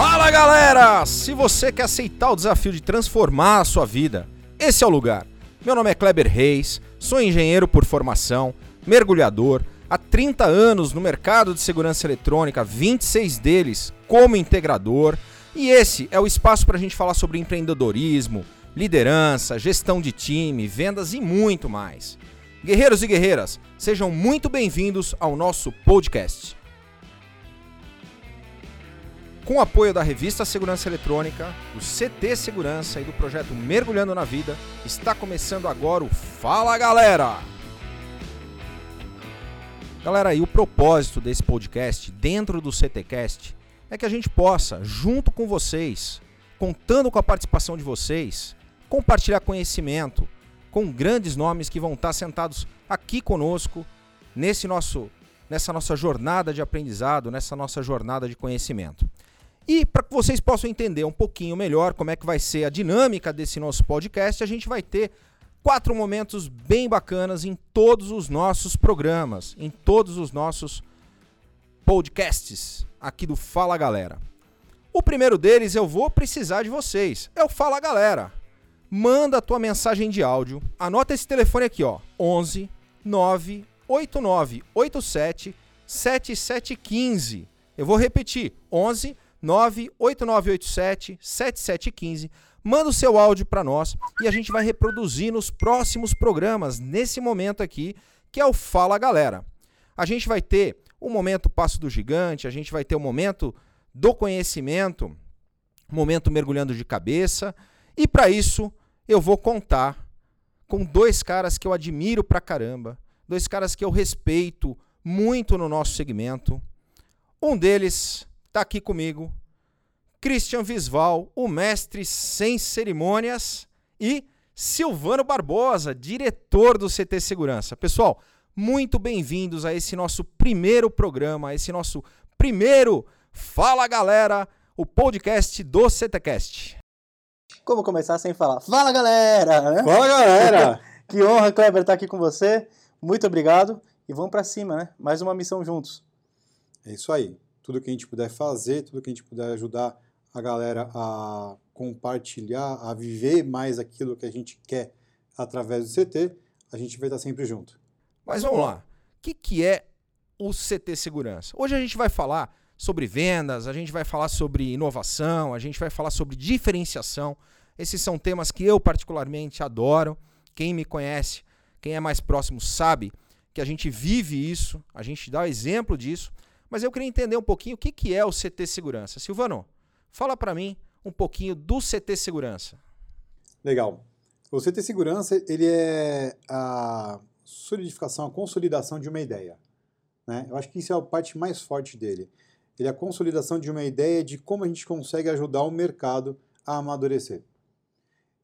Fala galera! Se você quer aceitar o desafio de transformar a sua vida, esse é o lugar. Meu nome é Kleber Reis, sou engenheiro por formação, mergulhador, há 30 anos no mercado de segurança eletrônica, 26 deles como integrador, e esse é o espaço para a gente falar sobre empreendedorismo, liderança, gestão de time, vendas e muito mais. Guerreiros e guerreiras, sejam muito bem-vindos ao nosso podcast. Com o apoio da revista Segurança Eletrônica, do CT Segurança e do projeto Mergulhando na Vida, está começando agora o Fala Galera! Galera, e o propósito desse podcast dentro do CTcast é que a gente possa, junto com vocês, contando com a participação de vocês, compartilhar conhecimento com grandes nomes que vão estar sentados aqui conosco nesse nosso nessa nossa jornada de aprendizado, nessa nossa jornada de conhecimento. E para que vocês possam entender um pouquinho melhor como é que vai ser a dinâmica desse nosso podcast, a gente vai ter quatro momentos bem bacanas em todos os nossos programas, em todos os nossos podcasts aqui do Fala Galera. O primeiro deles eu vou precisar de vocês. É o Fala Galera. Manda a tua mensagem de áudio. Anota esse telefone aqui, ó. 11 98987 7715. Eu vou repetir. 11 98987 7715. Manda o seu áudio para nós e a gente vai reproduzir nos próximos programas, nesse momento aqui, que é o Fala Galera. A gente vai ter o momento Passo do Gigante, a gente vai ter o momento do conhecimento, momento mergulhando de cabeça, e para isso eu vou contar com dois caras que eu admiro pra caramba, dois caras que eu respeito muito no nosso segmento. Um deles está aqui comigo, Christian Visval, o mestre sem cerimônias, e Silvano Barbosa, diretor do CT Segurança. Pessoal, muito bem-vindos a esse nosso primeiro programa, a esse nosso primeiro Fala Galera, o podcast do CTcast. Como começar sem falar? Fala galera! Né? Fala galera! que honra, Kleber, estar aqui com você. Muito obrigado e vamos para cima, né? Mais uma missão juntos. É isso aí tudo que a gente puder fazer, tudo que a gente puder ajudar a galera a compartilhar, a viver mais aquilo que a gente quer através do CT, a gente vai estar sempre junto. Mas vamos lá. O que, que é o CT Segurança? Hoje a gente vai falar sobre vendas, a gente vai falar sobre inovação, a gente vai falar sobre diferenciação. Esses são temas que eu particularmente adoro. Quem me conhece, quem é mais próximo, sabe que a gente vive isso, a gente dá exemplo disso. Mas eu queria entender um pouquinho o que, que é o CT Segurança. Silvano, fala para mim um pouquinho do CT Segurança. Legal. O CT Segurança ele é a solidificação, a consolidação de uma ideia. Né? Eu acho que isso é a parte mais forte dele. Ele é a consolidação de uma ideia de como a gente consegue ajudar o mercado a amadurecer.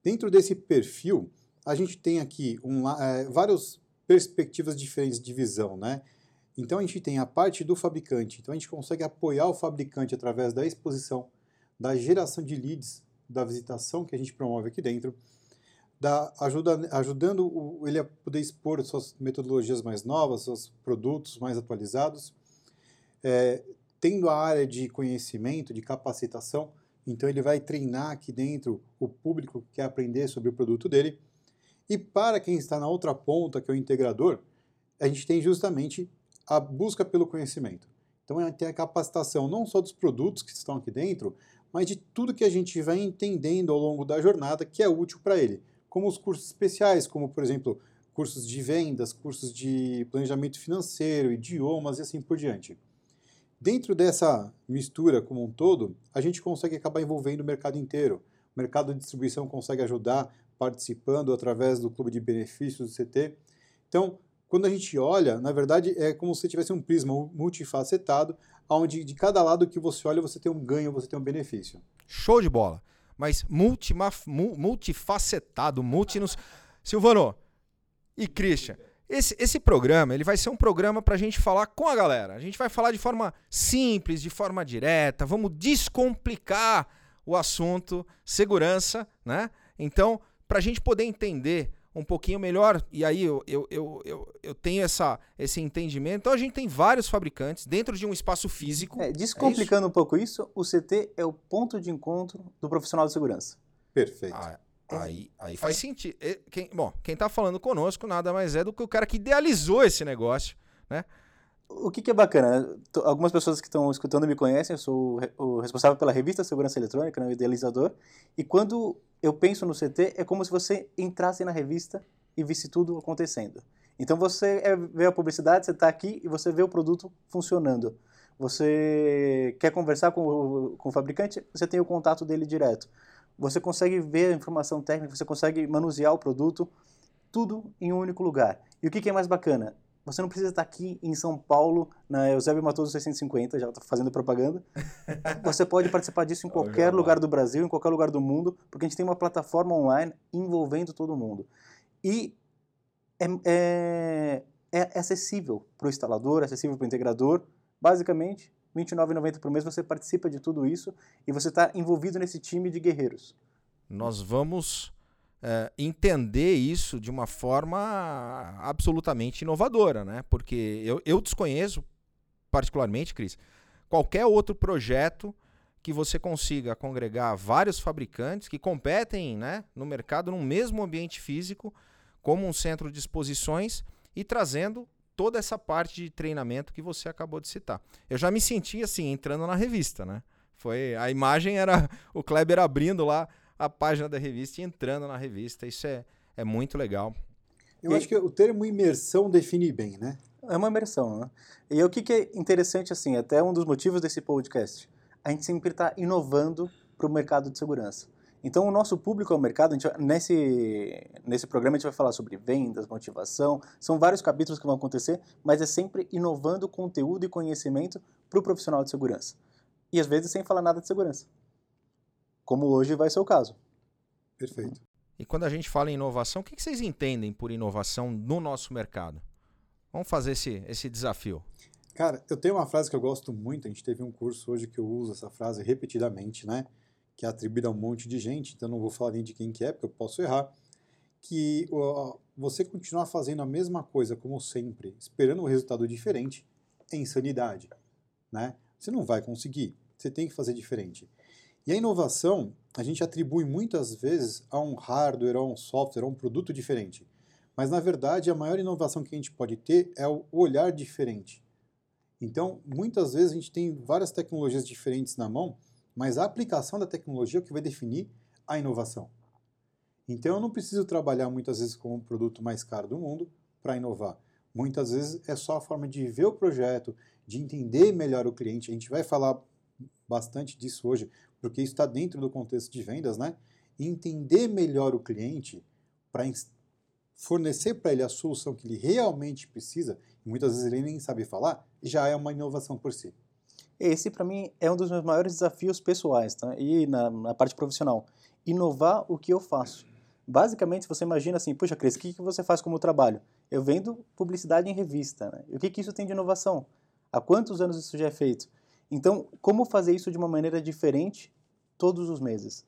Dentro desse perfil, a gente tem aqui um, é, várias perspectivas diferentes de visão, né? Então a gente tem a parte do fabricante, então a gente consegue apoiar o fabricante através da exposição, da geração de leads, da visitação que a gente promove aqui dentro, da ajuda, ajudando o, ele a poder expor suas metodologias mais novas, seus produtos mais atualizados, é, tendo a área de conhecimento, de capacitação, então ele vai treinar aqui dentro o público que quer aprender sobre o produto dele. E para quem está na outra ponta, que é o integrador, a gente tem justamente a busca pelo conhecimento. Então, é ter a capacitação não só dos produtos que estão aqui dentro, mas de tudo que a gente vai entendendo ao longo da jornada que é útil para ele. Como os cursos especiais, como, por exemplo, cursos de vendas, cursos de planejamento financeiro, idiomas e assim por diante. Dentro dessa mistura como um todo, a gente consegue acabar envolvendo o mercado inteiro. O mercado de distribuição consegue ajudar participando através do clube de benefícios do CT. Então, quando a gente olha, na verdade, é como se tivesse um prisma multifacetado, onde de cada lado que você olha, você tem um ganho, você tem um benefício. Show de bola. Mas multifacetado, multi nos... Silvano e Christian, esse, esse programa ele vai ser um programa para a gente falar com a galera. A gente vai falar de forma simples, de forma direta, vamos descomplicar o assunto segurança, né? Então, para a gente poder entender um pouquinho melhor, e aí eu, eu, eu, eu, eu tenho essa, esse entendimento. Então a gente tem vários fabricantes dentro de um espaço físico. É, descomplicando é um pouco isso, o CT é o ponto de encontro do profissional de segurança. Perfeito. Ah, aí, aí faz sentido. Quem, bom, quem está falando conosco nada mais é do que o cara que idealizou esse negócio, né? O que, que é bacana? Algumas pessoas que estão escutando me conhecem, eu sou o responsável pela revista Segurança Eletrônica, né, o idealizador. E quando eu penso no CT, é como se você entrasse na revista e visse tudo acontecendo. Então você é, vê a publicidade, você está aqui e você vê o produto funcionando. Você quer conversar com o, com o fabricante, você tem o contato dele direto. Você consegue ver a informação técnica, você consegue manusear o produto, tudo em um único lugar. E o que, que é mais bacana? Você não precisa estar aqui em São Paulo, na Eusébio Matoso 650, já estou fazendo propaganda. Você pode participar disso em qualquer lugar do Brasil, em qualquer lugar do mundo, porque a gente tem uma plataforma online envolvendo todo mundo. E é, é, é acessível para o instalador, é acessível para o integrador. Basicamente, R$ 29,90 por mês você participa de tudo isso e você está envolvido nesse time de guerreiros. Nós vamos é, entender isso de uma forma absolutamente inovadora, né? Porque eu, eu desconheço, particularmente, Cris, qualquer outro projeto que você consiga congregar vários fabricantes que competem né, no mercado no mesmo ambiente físico, como um centro de exposições e trazendo toda essa parte de treinamento que você acabou de citar. Eu já me senti assim, entrando na revista, né? Foi, a imagem era o Kleber abrindo lá a página da revista e entrando na revista. Isso é, é muito legal. Eu e... acho que o termo imersão define bem, né? É uma imersão, né? E o que, que é interessante, assim, até um dos motivos desse podcast, a gente sempre está inovando para o mercado de segurança. Então, o nosso público é o mercado. Gente, nesse, nesse programa, a gente vai falar sobre vendas, motivação. São vários capítulos que vão acontecer, mas é sempre inovando conteúdo e conhecimento para o profissional de segurança. E às vezes sem falar nada de segurança como hoje vai ser o caso. Perfeito. E quando a gente fala em inovação, o que vocês entendem por inovação no nosso mercado? Vamos fazer esse, esse desafio. Cara, eu tenho uma frase que eu gosto muito, a gente teve um curso hoje que eu uso essa frase repetidamente, né? Que é atribuída a um monte de gente, então não vou falar nem de quem que é, porque eu posso errar. Que uh, você continuar fazendo a mesma coisa como sempre, esperando um resultado diferente, é insanidade, né? Você não vai conseguir, você tem que fazer diferente. E a inovação, a gente atribui muitas vezes a um hardware, a um software, a um produto diferente. Mas, na verdade, a maior inovação que a gente pode ter é o olhar diferente. Então, muitas vezes a gente tem várias tecnologias diferentes na mão, mas a aplicação da tecnologia é o que vai definir a inovação. Então, eu não preciso trabalhar muitas vezes com o produto mais caro do mundo para inovar. Muitas vezes é só a forma de ver o projeto, de entender melhor o cliente. A gente vai falar bastante disso hoje, porque isso está dentro do contexto de vendas, né? Entender melhor o cliente para fornecer para ele a solução que ele realmente precisa, e muitas vezes ele nem sabe falar, já é uma inovação por si. Esse, para mim, é um dos meus maiores desafios pessoais tá? e na, na, parte profissional. Inovar o que eu faço. Basicamente, você imagina assim, puxa, Cris, o que, que você faz como trabalho? Eu vendo publicidade em revista. Né? E o que, que isso tem de inovação? Há quantos anos isso já é feito? Então, como fazer isso de uma maneira diferente todos os meses?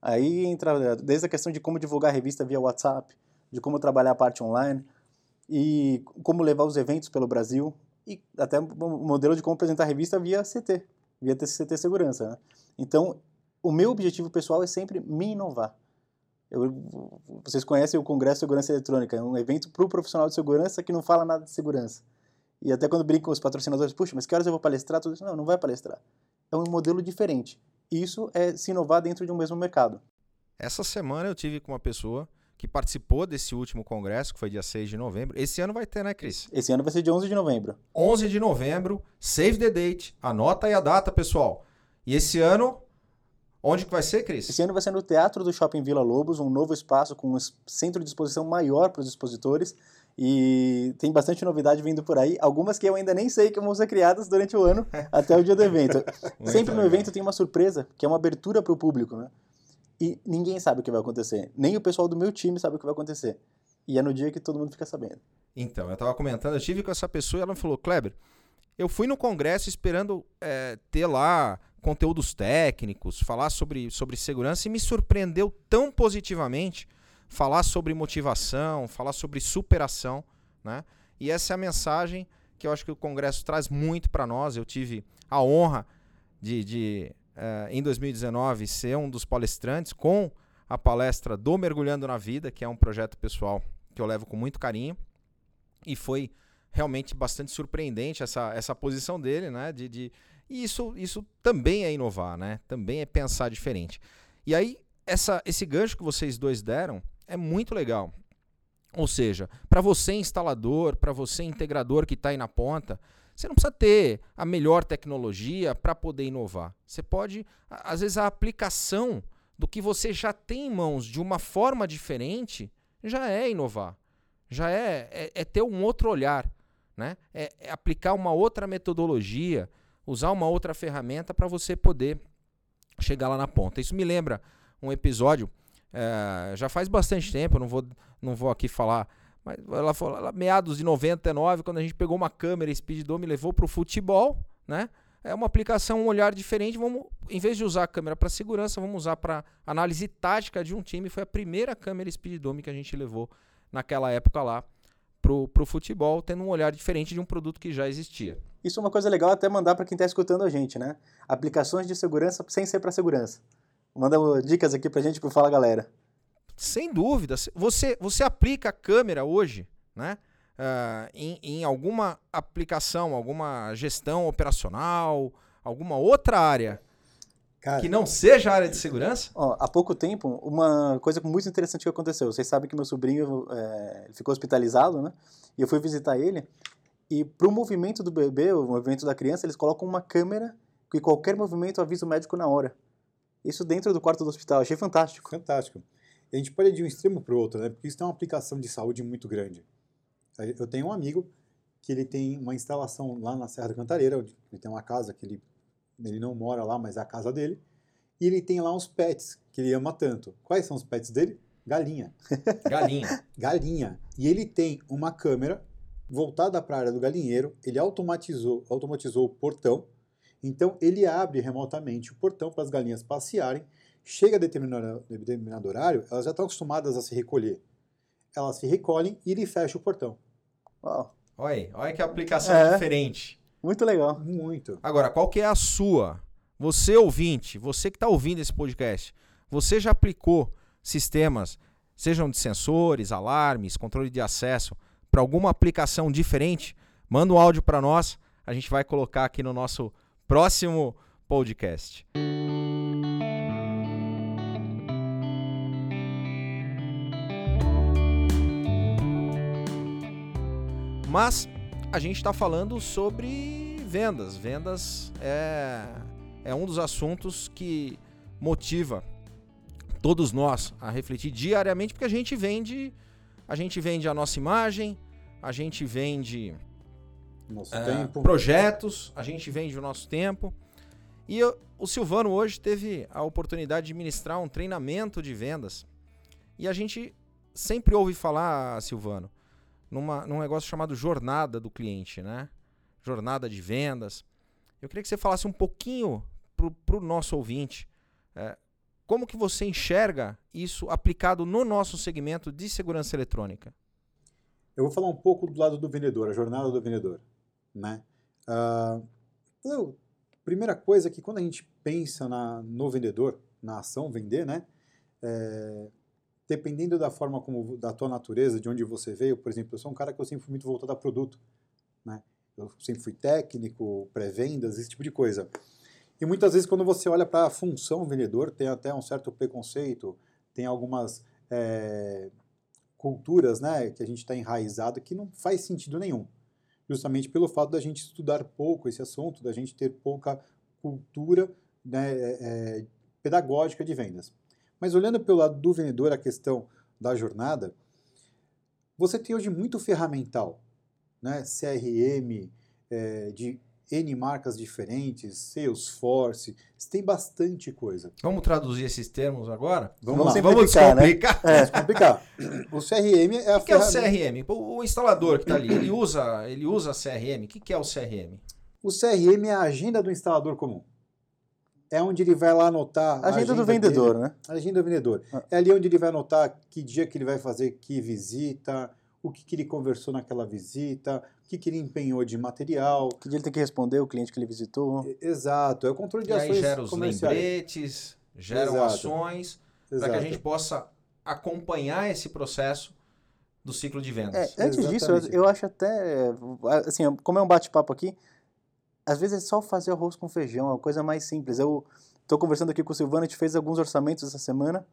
Aí entra desde a questão de como divulgar a revista via WhatsApp, de como trabalhar a parte online e como levar os eventos pelo Brasil e até o modelo de como apresentar a revista via CT, via CT Segurança. Né? Então, o meu objetivo pessoal é sempre me inovar. Eu, vocês conhecem o Congresso de Segurança Eletrônica, é um evento para o profissional de segurança que não fala nada de segurança. E até quando brincam os patrocinadores, puxa, mas que horas eu vou palestrar? Tudo isso, não, não vai palestrar. É um modelo diferente. Isso é se inovar dentro de um mesmo mercado. Essa semana eu tive com uma pessoa que participou desse último congresso, que foi dia 6 de novembro. Esse ano vai ter, né, Cris? Esse ano vai ser dia 11 de novembro. 11 de novembro, save the date, anota aí a data, pessoal. E esse ano, onde que vai ser, Cris? Esse ano vai ser no Teatro do Shopping Vila Lobos, um novo espaço com um centro de exposição maior para os expositores. E tem bastante novidade vindo por aí, algumas que eu ainda nem sei que vão ser criadas durante o ano até o dia do evento. Sempre no evento tem uma surpresa, que é uma abertura para o público, né? E ninguém sabe o que vai acontecer. Nem o pessoal do meu time sabe o que vai acontecer. E é no dia que todo mundo fica sabendo. Então, eu estava comentando, eu tive com essa pessoa e ela me falou, Kleber, eu fui no congresso esperando é, ter lá conteúdos técnicos, falar sobre, sobre segurança e me surpreendeu tão positivamente falar sobre motivação, falar sobre superação, né? E essa é a mensagem que eu acho que o Congresso traz muito para nós. Eu tive a honra de, de uh, em 2019, ser um dos palestrantes com a palestra do Mergulhando na Vida, que é um projeto pessoal que eu levo com muito carinho. E foi realmente bastante surpreendente essa, essa posição dele, né? De, de, e isso, isso também é inovar, né? Também é pensar diferente. E aí, essa, esse gancho que vocês dois deram é muito legal. Ou seja, para você instalador, para você integrador que está aí na ponta, você não precisa ter a melhor tecnologia para poder inovar. Você pode, às vezes, a aplicação do que você já tem em mãos de uma forma diferente já é inovar. Já é, é, é ter um outro olhar. Né? É, é aplicar uma outra metodologia, usar uma outra ferramenta para você poder chegar lá na ponta. Isso me lembra um episódio, é, já faz bastante tempo, não vou, não vou aqui falar mas ela falou, meados de 99, quando a gente pegou uma câmera Speed Dome e levou para o futebol, né? É uma aplicação, um olhar diferente. Vamos, em vez de usar a câmera para segurança, vamos usar para análise tática de um time. Foi a primeira câmera Speed Dome que a gente levou naquela época lá pro, pro futebol, tendo um olhar diferente de um produto que já existia. Isso é uma coisa legal até mandar para quem está escutando a gente, né? Aplicações de segurança sem ser para segurança. Manda dicas aqui para a gente pro Fala Galera. Sem dúvida. Você, você aplica a câmera hoje, né? Uh, em, em alguma aplicação, alguma gestão operacional, alguma outra área Cara, que não seja a área de segurança? Ó, há pouco tempo, uma coisa muito interessante que aconteceu. Vocês sabem que meu sobrinho é, ficou hospitalizado, né? E eu fui visitar ele. E para o movimento do bebê, o movimento da criança, eles colocam uma câmera que qualquer movimento avisa o médico na hora. Isso dentro do quarto do hospital. Achei fantástico. Fantástico a gente pode ir de um extremo para o outro, né? Porque isso tem uma aplicação de saúde muito grande. Eu tenho um amigo que ele tem uma instalação lá na Serra da Cantareira, onde ele tem uma casa que ele, ele não mora lá, mas é a casa dele. E ele tem lá uns pets que ele ama tanto. Quais são os pets dele? Galinha. Galinha. Galinha. E ele tem uma câmera voltada para a área do galinheiro, ele automatizou, automatizou o portão, então ele abre remotamente o portão para as galinhas passearem Chega a determinado, determinado horário, elas já estão acostumadas a se recolher. Elas se recolhem e ele fecha o portão. Uau. Olha, olha que aplicação é. diferente. Muito legal. Muito. Agora, qual que é a sua? Você ouvinte, você que está ouvindo esse podcast, você já aplicou sistemas, sejam de sensores, alarmes, controle de acesso, para alguma aplicação diferente? Manda um áudio para nós, a gente vai colocar aqui no nosso próximo podcast. Mas a gente está falando sobre vendas. Vendas é, é um dos assuntos que motiva todos nós a refletir diariamente, porque a gente vende, a gente vende a nossa imagem, a gente vende é, projetos, a gente vende o nosso tempo. E eu, o Silvano hoje teve a oportunidade de ministrar um treinamento de vendas. E a gente sempre ouve falar, Silvano, numa, num negócio chamado jornada do cliente, né? Jornada de vendas. Eu queria que você falasse um pouquinho para o nosso ouvinte. É, como que você enxerga isso aplicado no nosso segmento de segurança eletrônica? Eu vou falar um pouco do lado do vendedor, a jornada do vendedor. Né? Uh, primeira coisa é que quando a gente pensa na, no vendedor, na ação vender, né? É, dependendo da forma como da tua natureza, de onde você veio, por exemplo, eu sou um cara que eu sempre fui muito voltado a produto, né? Eu sempre fui técnico, pré-vendas, esse tipo de coisa. E muitas vezes quando você olha para a função vendedor, tem até um certo preconceito, tem algumas é, culturas, né, que a gente está enraizado que não faz sentido nenhum. Justamente pelo fato da gente estudar pouco esse assunto, da gente ter pouca cultura né, é, pedagógica de vendas. Mas olhando pelo lado do vendedor a questão da jornada, você tem hoje muito ferramental, né? CRM é, de N marcas diferentes, Salesforce, tem bastante coisa. Vamos traduzir esses termos agora? Vamos, Vamos, vamos descomplicar. Né? É, descomplicar. O CRM é a O que, é o CRM? O instalador que está ali, ele usa, ele usa CRM. O que, que é o CRM? O CRM é a agenda do instalador comum. é onde ele vai lá anotar a agenda, do vendedor, dele, né? A agenda do vendedor. Ah. É ali onde ele vai anotar que dia que ele vai fazer que visita, o que, que ele conversou naquela visita, o que, que ele empenhou de material. Que dia ele tem que responder o cliente que ele visitou. Exato, é o controle de E aí ações gera os lembretes, geram Exato. ações, para que a gente possa acompanhar esse processo do ciclo de vendas. É, antes disso, eu, Exatamente. eu acho até, assim, como é um bate-papo aqui, às vezes é só fazer arroz com feijão, é uma coisa mais simples. Eu estou conversando aqui com o Silvano, a gente fez alguns orçamentos essa semana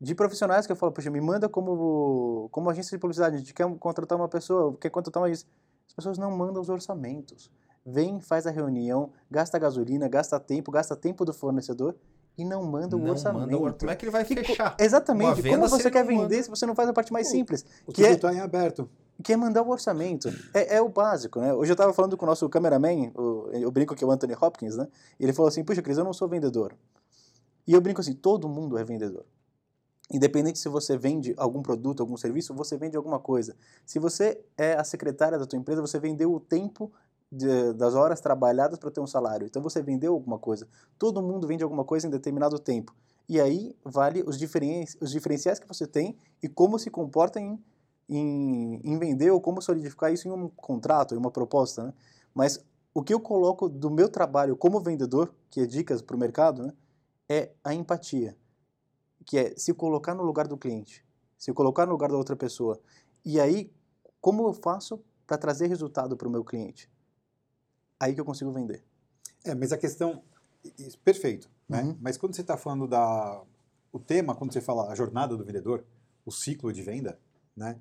de profissionais que eu falo, poxa, me manda como, como agência de publicidade, a gente quer contratar uma pessoa, quer contratar uma agência. As pessoas não mandam os orçamentos. Vem, faz a reunião, gasta gasolina, gasta tempo, gasta tempo do fornecedor e não manda o Não orçamento. manda o Como é que ele vai Que co- fechar? Exatamente. Como você quer vender manda? se você não faz a parte mais simples? O que é- tudo está em aberto. que é mandar o orçamento. É, é o básico, né? Hoje eu estava falando com o nosso cameraman, o, eu brinco que é o Anthony Hopkins, né? E ele falou assim, puxa, Cris, eu não sou vendedor. E eu brinco assim, todo mundo é vendedor. Independente se você vende algum produto, algum serviço, você vende alguma coisa. Se você é a secretária da tua empresa, você vendeu o tempo de- das horas trabalhadas para ter um salário. Então você vendeu alguma coisa. Todo mundo vende alguma coisa em determinado tempo. E aí vale os, diferen os diferenciais que você tem e como se comporta em, em, em vender ou como solidificar isso em um contrato, em uma proposta. Né? Mas o que eu coloco do meu trabalho como vendedor, que é dicas para o mercado, né, é a empatia. Que é se colocar no lugar do cliente, se colocar no lugar da outra pessoa. E aí, como eu faço para trazer resultado para o meu cliente? Aí que eu consigo vender. É, mas a questão. perfeito. Né? Uhum. Mas quando você está falando da. O tema, quando você fala a jornada do vendedor, o ciclo de venda, né?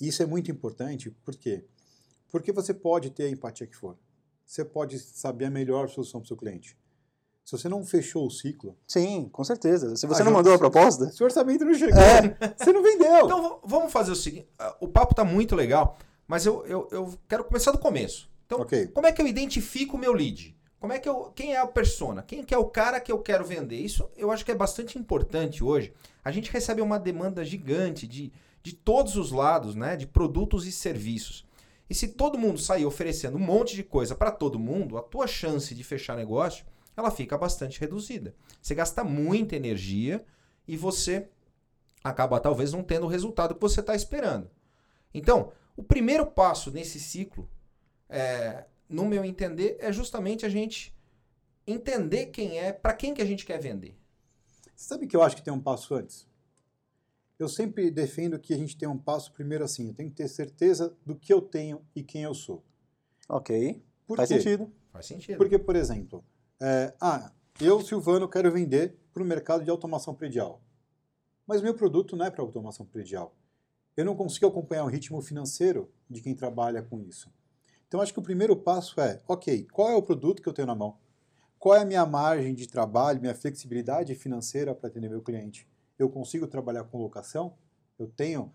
Isso é muito importante, por quê? Porque você pode ter a empatia que for. Você pode saber a melhor solução para o seu cliente. Se você não fechou o ciclo, Sim, com certeza. Se você Ah, não mandou a proposta, se o orçamento não chegou, É. você não vendeu. Então vamos fazer o seguinte: o papo tá muito legal, mas eu, eu, eu quero começar do começo. Então, ok. como é que eu identifico o meu lead? Como é que eu, quem é a persona? Quem que é o cara que eu quero vender? Isso eu acho que é bastante importante hoje. A gente recebe uma demanda gigante de, de todos os lados, né? De produtos e serviços. E se todo mundo sair oferecendo um monte de coisa para todo mundo, a tua chance de fechar negócio, ela fica bastante reduzida. Você gasta muita energia e você acaba talvez não tendo o resultado que você está esperando. Então, o primeiro passo nesse ciclo, é, no meu entender, é justamente a gente entender quem é, para quem que a gente quer vender. Você sabe que eu acho que tem um passo antes? Eu sempre defendo que a gente tem um passo primeiro assim. Eu tenho que ter certeza do que eu tenho e quem eu sou. ok, Por faz quê? sentido. Faz sentido. Porque, por exemplo, é, ah, eu, Silvano, quero vender para o mercado de automação predial. Mas meu produto não é para automação predial. Eu não consigo acompanhar o ritmo financeiro de quem trabalha com isso. Então, acho que o primeiro passo é, ok, qual é o produto que eu tenho na mão? Qual é a minha margem de trabalho, minha flexibilidade financeira para atender meu cliente? Eu consigo trabalhar com locação? Eu tenho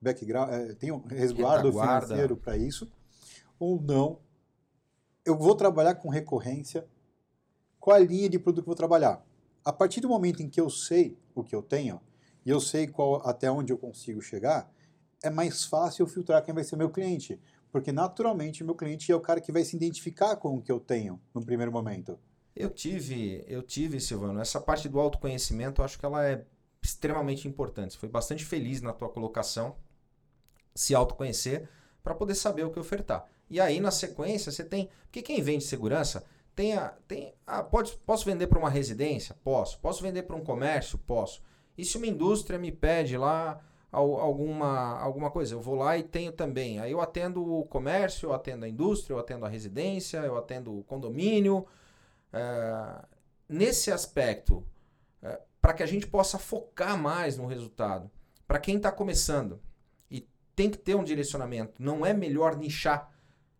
background, eh, tenho resguardo Retaguarda. financeiro para isso? Ou não? Eu vou trabalhar com recorrência? Qual a linha de produto que eu vou trabalhar? A partir do momento em que eu sei o que eu tenho e eu sei qual, até onde eu consigo chegar, é mais fácil eu filtrar quem vai ser meu cliente. Porque naturalmente meu cliente é o cara que vai se identificar com o que eu tenho no primeiro momento. Eu tive, eu tive, Silvano, essa parte do autoconhecimento, eu acho que ela é extremamente importante. Você foi bastante feliz na tua colocação, se autoconhecer, para poder saber o que ofertar. E aí, na sequência, você tem. Porque quem vende segurança tem a. Tem a pode, posso vender para uma residência? Posso. Posso vender para um comércio? Posso. E se uma indústria me pede lá al- alguma, alguma coisa, eu vou lá e tenho também. Aí eu atendo o comércio, eu atendo a indústria, eu atendo a residência, eu atendo o condomínio. É, nesse aspecto, para que a gente possa focar mais no resultado, para quem está começando e tem que ter um direcionamento, não é melhor nichar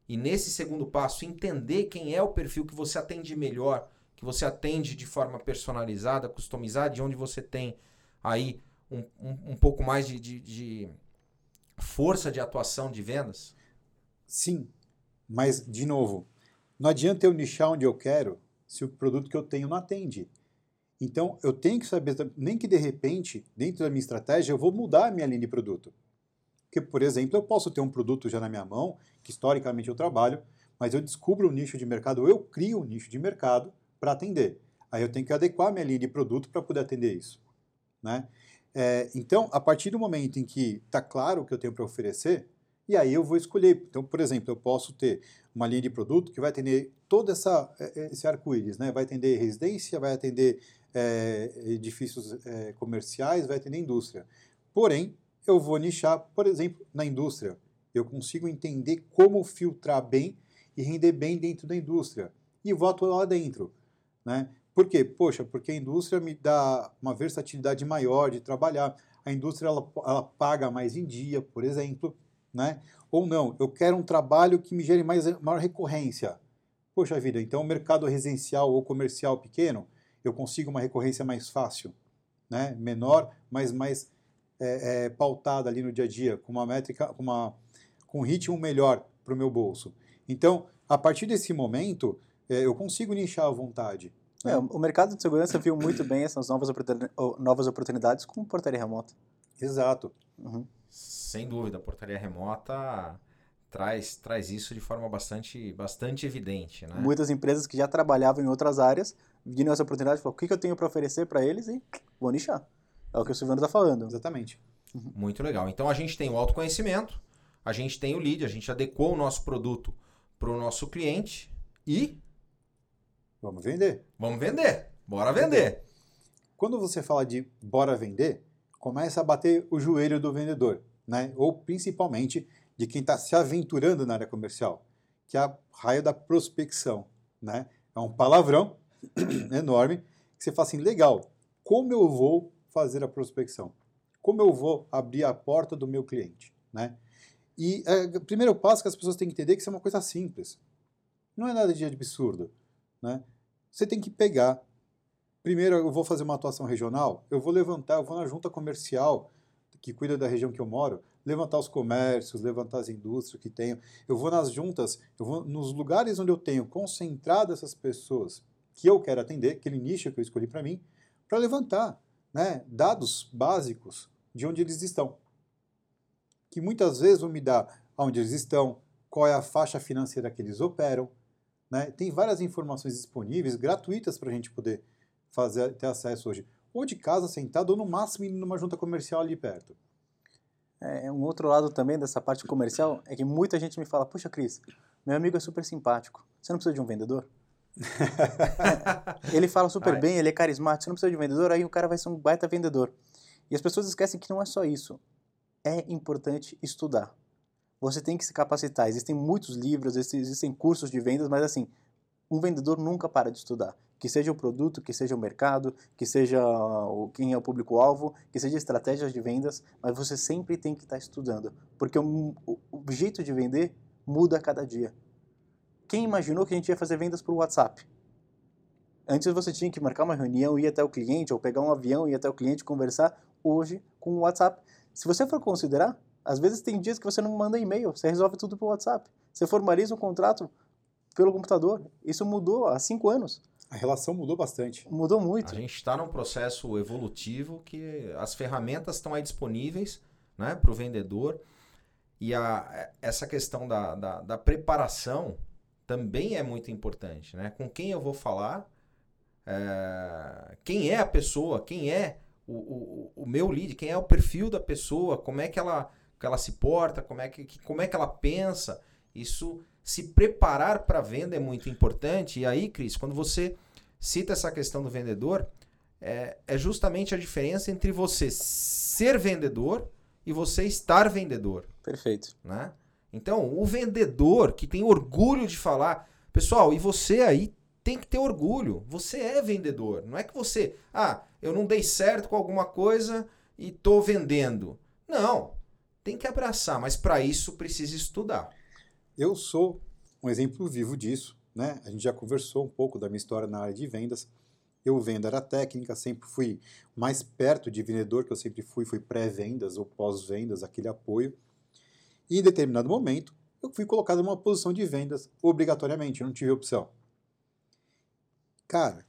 e nesse segundo passo entender quem é o perfil que você atende melhor, que você atende de forma personalizada, customizada, de onde você tem aí um, um, um pouco mais de, de, de força de atuação de vendas? Sim, mas, de novo, não adianta eu nichar onde eu quero se o produto que eu tenho não atende. Então, eu tenho que saber, nem que de repente, dentro da minha estratégia, eu vou mudar a minha linha de produto. Porque, por exemplo, eu posso ter um produto já na minha mão, que historicamente eu trabalho, mas eu descubro um nicho de mercado, ou eu crio um nicho de mercado para atender. Aí eu tenho que adequar minha linha de produto para poder atender isso. Né? É, então, a partir do momento em que está claro o que eu tenho para oferecer, e aí eu vou escolher. Então, por exemplo, eu posso ter uma linha de produto que vai atender todo essa, é, é, esse arco-íris, né? vai atender residência, vai atender é, edifícios é, comerciais, vai atender indústria. Porém, eu vou nichar, por exemplo, na indústria. Eu consigo entender como filtrar bem e render bem dentro da indústria. E vou lá dentro. Né? Por quê? Poxa, porque a indústria me dá uma versatilidade maior de trabalhar. A indústria ela, ela paga mais em dia, por exemplo. Né? Ou não, eu quero um trabalho que me gere mais, maior recorrência. Poxa vida, então o mercado residencial ou comercial pequeno, eu consigo uma recorrência mais fácil, né? menor, mas mais é, é, pautada ali no dia a dia, com uma métrica, com, uma, com um ritmo melhor para o meu bolso. Então, a partir desse momento, é, eu consigo nichar à vontade. É, o mercado de segurança viu muito bem essas novas, oportun novas oportunidades com portaria remota. Exato. Uhum. Sem dúvida, a portaria remota traz, traz isso de forma bastante, bastante evidente. Né? Muitas empresas que já trabalhavam em outras áreas viram essa oportunidade e falaram, o que, que eu tenho para oferecer para eles e vou nichar. É o que o Silvano está falando. Exatamente. Uhum. Muito legal. Então a gente tem o autoconhecimento, a gente tem o lead, a gente adequou o nosso produto para o nosso cliente e. Vamos vender. Vamos vender. Bora vender. Quando você fala de bora vender, começa a bater o joelho do vendedor, né? Ou principalmente de quem está se aventurando na área comercial, que é a raio da prospecção, né? É um palavrão enorme que você fala assim, legal, como eu vou fazer a prospecção? Como eu vou abrir a porta do meu cliente? Né? E é, o primeiro passo que as pessoas têm que entender é que isso é uma coisa simples. Não é nada de absurdo. Né? Você tem que pegar. Primeiro, eu vou fazer uma atuação regional, eu vou levantar, eu vou na junta comercial que cuida da região que eu moro, levantar os comércios, levantar as indústrias que tenho. Eu vou nas juntas, eu vou nos lugares onde eu tenho concentrado essas pessoas que eu quero atender, aquele nicho que eu escolhi para mim, para levantar né, dados básicos de onde eles estão. Que muitas vezes vão me dar onde eles estão, qual é a faixa financeira que eles operam. Né? Tem várias informações disponíveis, gratuitas, para a gente poder fazer, ter acesso hoje. Ou de casa, sentado, ou no máximo indo numa junta comercial ali perto. É, um outro lado também dessa parte comercial é que muita gente me fala, puxa Cris, meu amigo é super simpático, você não precisa de um vendedor? ele fala super Ai. bem, ele é carismático, você não precisa de um vendedor, aí o cara vai ser um baita vendedor. E as pessoas esquecem que não é só isso. É importante estudar. Você tem que se capacitar. Existem muitos livros, existem cursos de vendas, mas assim, um vendedor nunca para de estudar. Que seja o produto, que seja o mercado, que seja o, quem é o público-alvo, que seja estratégias de vendas, mas você sempre tem que estar estudando. Porque o, o, o jeito de vender muda a cada dia. Quem imaginou que a gente ia fazer vendas por WhatsApp? Antes você tinha que marcar uma reunião, ir até o cliente, ou pegar um avião, ir até o cliente conversar. Hoje, com o WhatsApp. Se você for considerar, às vezes tem dias que você não manda e-mail, você resolve tudo pelo WhatsApp. Você formaliza um contrato pelo computador. Isso mudou há cinco anos. A relação mudou bastante. Mudou muito. A gente está num processo evolutivo que as ferramentas estão aí disponíveis né, para o vendedor. E a, essa questão da, da, da preparação também é muito importante, né? Com quem eu vou falar, é, quem é a pessoa, quem é o, o, o, meu lead, quem é o perfil da pessoa, como é que ela, que ela se porta, como é que, como é que ela pensa. Isso, se preparar para a venda é muito importante. E aí, Cris, quando você cita essa questão do vendedor, é, é justamente a diferença entre você ser vendedor e você estar vendedor. Perfeito. Né? Então, o vendedor que tem orgulho de falar, pessoal, e você aí tem que ter orgulho. Você é vendedor. Não é que você, ah, eu não dei certo com alguma coisa e tô vendendo. Não. Tem que abraçar, mas para isso precisa estudar. Eu sou um exemplo vivo disso, né? A gente já conversou um pouco da minha história na área de vendas. Eu vendo era técnica, sempre fui mais perto de vendedor que eu sempre fui, fui pré-vendas ou pós-vendas, aquele apoio. E em determinado momento, eu fui colocado numa posição de vendas obrigatoriamente, eu não tive opção. Cara,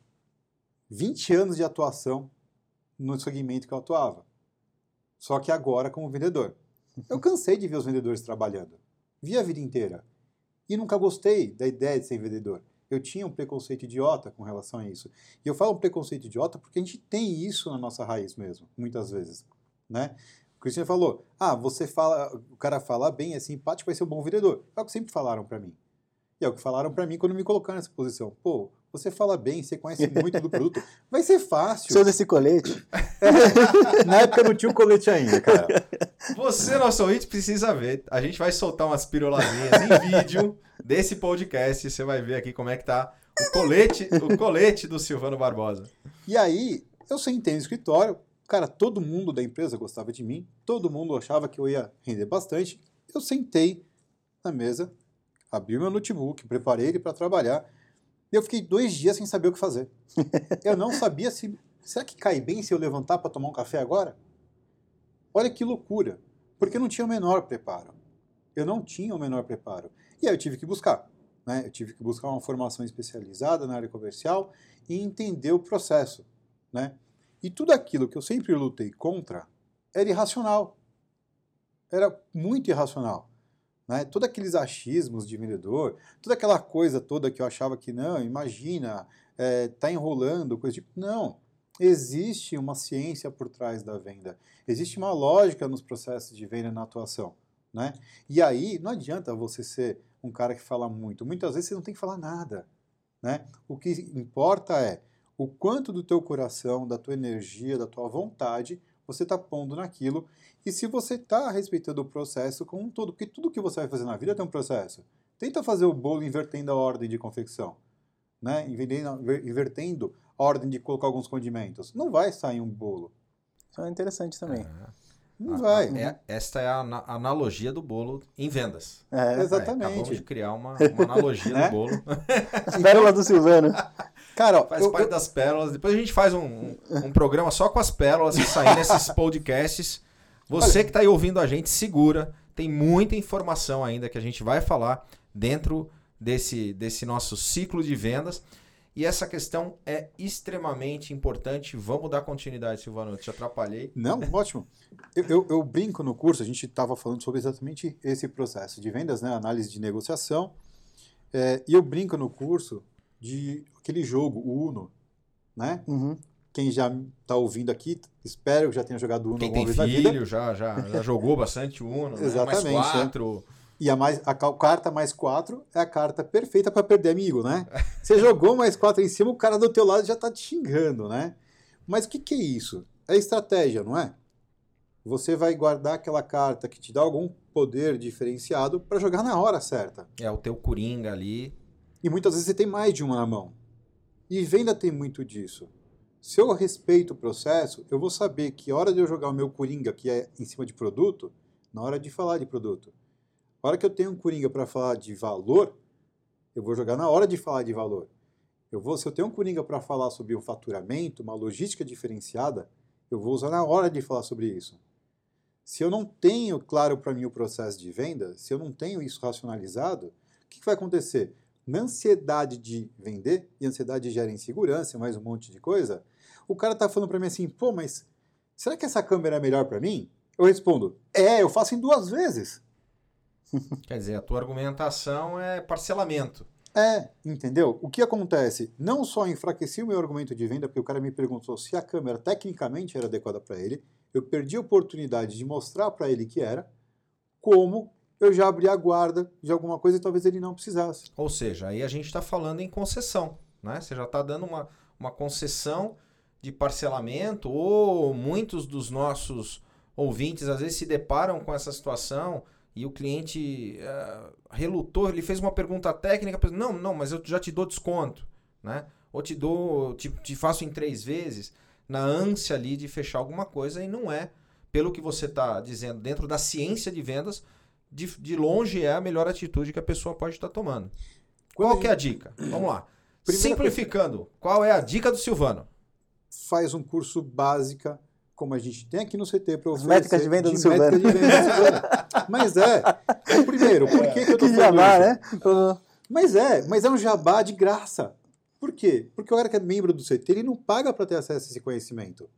20 anos de atuação no segmento que eu atuava. Só que agora como vendedor. Eu cansei de ver os vendedores trabalhando. Vi a vida inteira. E nunca gostei da ideia de ser vendedor. Eu tinha um preconceito idiota com relação a isso. E eu falo um preconceito idiota porque a gente tem isso na nossa raiz mesmo, muitas vezes, né? O Cristiano falou: "Ah, você fala, o cara fala bem, é simpático, vai ser um bom vendedor". É o que sempre falaram para mim. E é o que falaram para mim quando me colocaram nessa posição. Pô, você fala bem, você conhece muito do produto, vai ser fácil. Você usa esse colete? Na época não tinha o colete ainda, cara. Você, nosso ouvinte, precisa ver. A gente vai soltar umas pirolazinhas em vídeo desse podcast. Você vai ver aqui como é que tá o colete, o colete do Silvano Barbosa. E aí, eu sentei no escritório, cara, todo mundo da empresa gostava de mim, todo mundo achava que eu ia render bastante. Eu sentei na mesa, abri meu notebook, preparei ele para trabalhar, e eu fiquei dois dias sem saber o que fazer. eu não sabia se. Será que cai bem se eu levantar para tomar um café agora? Olha que loucura, porque eu não tinha o menor preparo. Eu não tinha o menor preparo. E aí eu tive que buscar. Né? Eu tive que buscar uma formação especializada na área comercial e entender o processo. Né? E tudo aquilo que eu sempre lutei contra era irracional. Era muito irracional. Né? Todos aqueles achismos de vendedor, toda aquela coisa toda que eu achava que não, imagina, é, tá enrolando, coisa tipo. Não. Existe uma ciência por trás da venda. Existe uma lógica nos processos de venda na atuação. Né? E aí não adianta você ser um cara que fala muito. Muitas vezes você não tem que falar nada. Né? O que importa é o quanto do teu coração, da tua energia, da tua vontade você está pondo naquilo e se você está respeitando o processo como um todo. Porque tudo que você vai fazer na vida tem um processo. Tenta fazer o bolo invertendo a ordem de confecção. Né? Invertendo a ordem de colocar alguns condimentos. Não vai sair um bolo. Isso é interessante também. É. Não vai. É, esta é a ana- analogia do bolo em vendas. É, Exatamente. acabamos de criar uma, uma analogia Né? do bolo. Pérola do Silvano. Cara, ó, Faz eu- parte eu- das pérolas. Depois a gente faz um, um, um programa só com as pérolas que saem nesses podcasts. Você que está aí ouvindo a gente, segura. Tem muita informação ainda que a gente vai falar dentro desse, desse nosso ciclo de vendas. E essa questão é extremamente importante. Vamos dar continuidade, Silvano. Eu te atrapalhei. Não, ótimo. Eu, eu- eu brinco no curso, a gente estava falando sobre exatamente esse processo de vendas, né? Análise de negociação. É, e eu brinco no curso de aquele jogo, o Uno, né? Uhum. Quem já está ouvindo aqui, espero que já tenha jogado Uno Quem alguma tem vez na vida. filho já, já, já jogou bastante Uno. né? Exatamente, Mais é. quatro. E a, mais, a ca- carta mais quatro é a carta perfeita para perder amigo, né? Você jogou mais quatro em cima, o cara do teu lado já tá te xingando, né? Mas o que, que é isso? É estratégia, não é? Você vai guardar aquela carta que te dá algum poder diferenciado para jogar na hora certa. É o teu coringa ali. E muitas vezes você tem mais de uma na mão. E venda tem muito disso. Se eu respeito o processo, eu vou saber que hora de eu jogar o meu coringa, que é em cima de produto, na hora de falar de produto. A hora que eu tenho um coringa para falar de valor, eu vou jogar na hora de falar de valor. Eu vou, se eu tenho um coringa para falar sobre um faturamento, uma logística diferenciada, eu vou usar na hora de falar sobre isso. Se eu não tenho claro para mim o processo de venda, se eu não tenho isso racionalizado, o que, que vai acontecer? Na ansiedade de vender, e ansiedade gera insegurança e mais um monte de coisa, o cara tá falando para mim assim, pô, mas será que essa câmera é melhor para mim? Eu respondo, é, eu faço em duas vezes. Quer dizer, a tua argumentação é parcelamento. É, entendeu? O que acontece? Não só enfraqueci o meu argumento de venda, porque o cara me perguntou se a câmera tecnicamente era adequada para ele, eu perdi a oportunidade de mostrar para ele que era, como eu já abri a guarda de alguma coisa e talvez ele não precisasse. Ou seja, aí a gente está falando em concessão. Né? Você já está dando uma, uma concessão de parcelamento, ou muitos dos nossos ouvintes às vezes se deparam com essa situação e o cliente eh, relutou, ele fez uma pergunta técnica, não, não, mas eu já te dou desconto, né? Ou te dou, te, te faço em três vezes, na ânsia ali de fechar alguma coisa e não é, pelo que você está dizendo, dentro da ciência de vendas, de, de longe é a melhor atitude que a pessoa pode estar tomando. Quando Qual que é a dica? Vamos lá. Primeira Simplificando, qual é a dica do Silvano? Faz um curso básica, como a gente tem aqui no CT para oferecer. métricas de venda do Silvano. métricas de venda do Silvano. Mas é, o primeiro, por que, que eu tô Que jabá, isso? né? Mas é, mas é um jabá de graça. Por quê? Porque o cara que é membro do CT, ele não paga para ter acesso a esse conhecimento.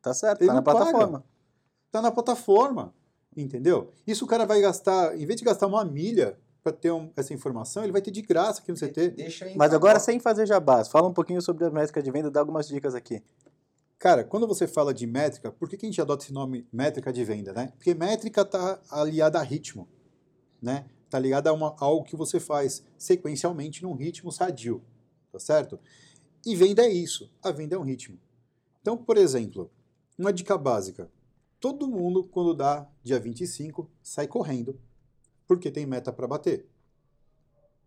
Tá certo, Ele tá na não paga. plataforma. Tá na plataforma, entendeu? Isso o cara vai gastar, em vez de gastar uma milha para ter um- essa informação, ele vai ter de graça aqui no CT. Deixa Mas agora, sem fazer jabás, fala um pouquinho sobre a métrica de venda, dá algumas dicas aqui. Cara, quando você fala de métrica, por que, que a gente adota esse nome métrica de venda, né? Porque métrica está aliada a ritmo, né? Está ligada a, uma, a algo que você faz sequencialmente num ritmo sadio, tá certo? E venda é isso, a venda é um ritmo. Então, por exemplo, uma dica básica. Todo mundo, quando dá dia 25, sai correndo, porque tem meta para bater.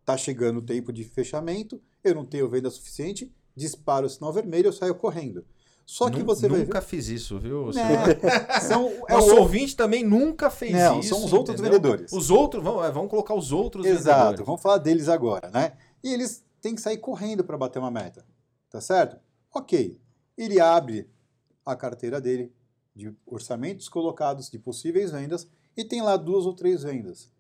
Tá chegando o tempo de fechamento, eu não tenho venda suficiente, disparo o sinal vermelho, eu saio correndo. Só que você vai ver. nunca fiz isso, viu? Né? São, é Nosso o- ouvinte também nunca fez Não, isso. são os outros entendeu? vendedores. Os outros, vamos, é, vamos colocar os outros Exato, vendedores. vamos falar deles agora, né? E eles têm que sair correndo para bater uma meta, tá certo? Ok, ele abre a carteira dele de orçamentos colocados de possíveis vendas e tem lá duas ou três vendas.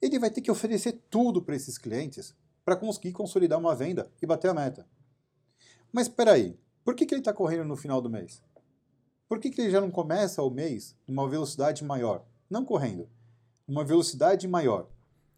Ele vai ter que oferecer tudo para esses clientes para conseguir consolidar uma venda e bater a meta. Mas espera aí, por que, que ele está correndo no final do mês? Por que, que ele já não começa o mês numa velocidade maior? Não correndo, numa velocidade maior.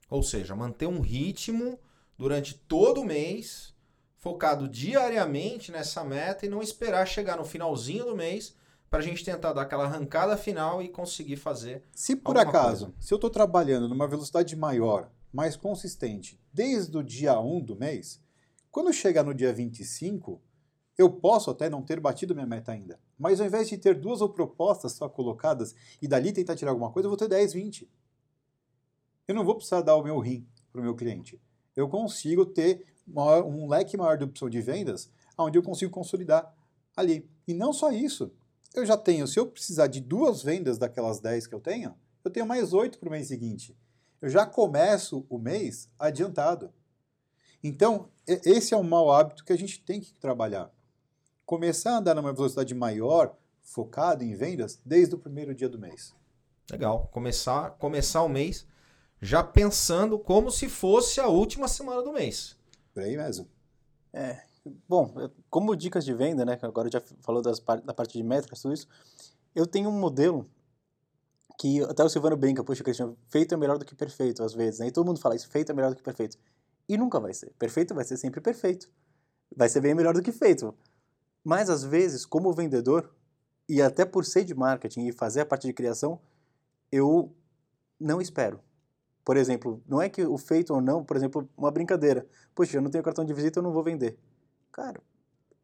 Ou seja, manter um ritmo durante todo o mês, focado diariamente nessa meta e não esperar chegar no finalzinho do mês para a gente tentar dar aquela arrancada final e conseguir fazer. Se por acaso, coisa. se eu estou trabalhando numa velocidade maior, mais consistente, desde o dia 1 do mês, quando chegar no dia 25, eu posso até não ter batido minha meta ainda. Mas ao invés de ter duas ou propostas só colocadas e dali tentar tirar alguma coisa, eu vou ter 10, 20. Eu não vou precisar dar o meu rim para o meu cliente. Eu consigo ter um leque maior de opção de vendas, onde eu consigo consolidar ali. E não só isso. Eu já tenho, se eu precisar de duas vendas daquelas 10 que eu tenho, eu tenho mais 8 para o mês seguinte. Eu já começo o mês adiantado. Então, esse é um mau hábito que a gente tem que trabalhar. Começar a andar numa velocidade maior, focado em vendas, desde o primeiro dia do mês. Legal. Começar, começar o mês já pensando como se fosse a última semana do mês. Por aí mesmo. Bom, como dicas de venda, né? Agora já falou das da parte de métricas, tudo isso. Eu tenho um modelo que até o Silvano brinca, poxa, Cristiano, feito é melhor do que perfeito, às vezes, né? E todo mundo fala isso, feito é melhor do que perfeito. E nunca vai ser. Perfeito vai ser sempre perfeito. Vai ser bem melhor do que feito. Mas às vezes, como vendedor, e até por ser de marketing e fazer a parte de criação, eu não espero. Por exemplo, não é que o feito ou não, por exemplo, uma brincadeira. Poxa, eu não tenho cartão de visita, eu não vou vender. Cara,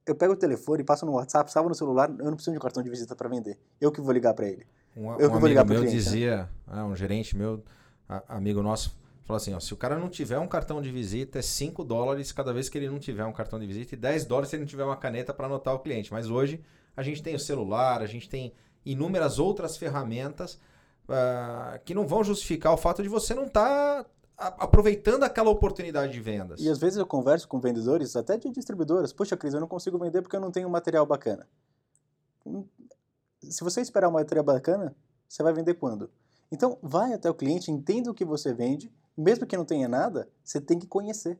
eu pego o telefone, passo no WhatsApp, salvo no celular, eu não preciso de um cartão de visita para vender. Eu que vou ligar para ele. Um, Eu um que vou ligar pro meu cliente, né? dizia, ah, um gerente meu, a- amigo nosso, falou assim: ó, se o cara não tiver um cartão de visita, é 5 dólares cada vez que ele não tiver um cartão de visita e 10 dólares se ele não tiver uma caneta para anotar o cliente. Mas hoje a gente tem o celular, a gente tem inúmeras outras ferramentas ah, que não vão justificar o fato de você não estar aproveitando aquela oportunidade de vendas. E às vezes eu converso com vendedores, até de distribuidoras. Poxa, Cris, eu não consigo vender porque eu não tenho material bacana. Hum, Se você esperar um material bacana, você vai vender quando? Então, vai até o cliente, entenda o que você vende, mesmo que não tenha nada, você tem que conhecer.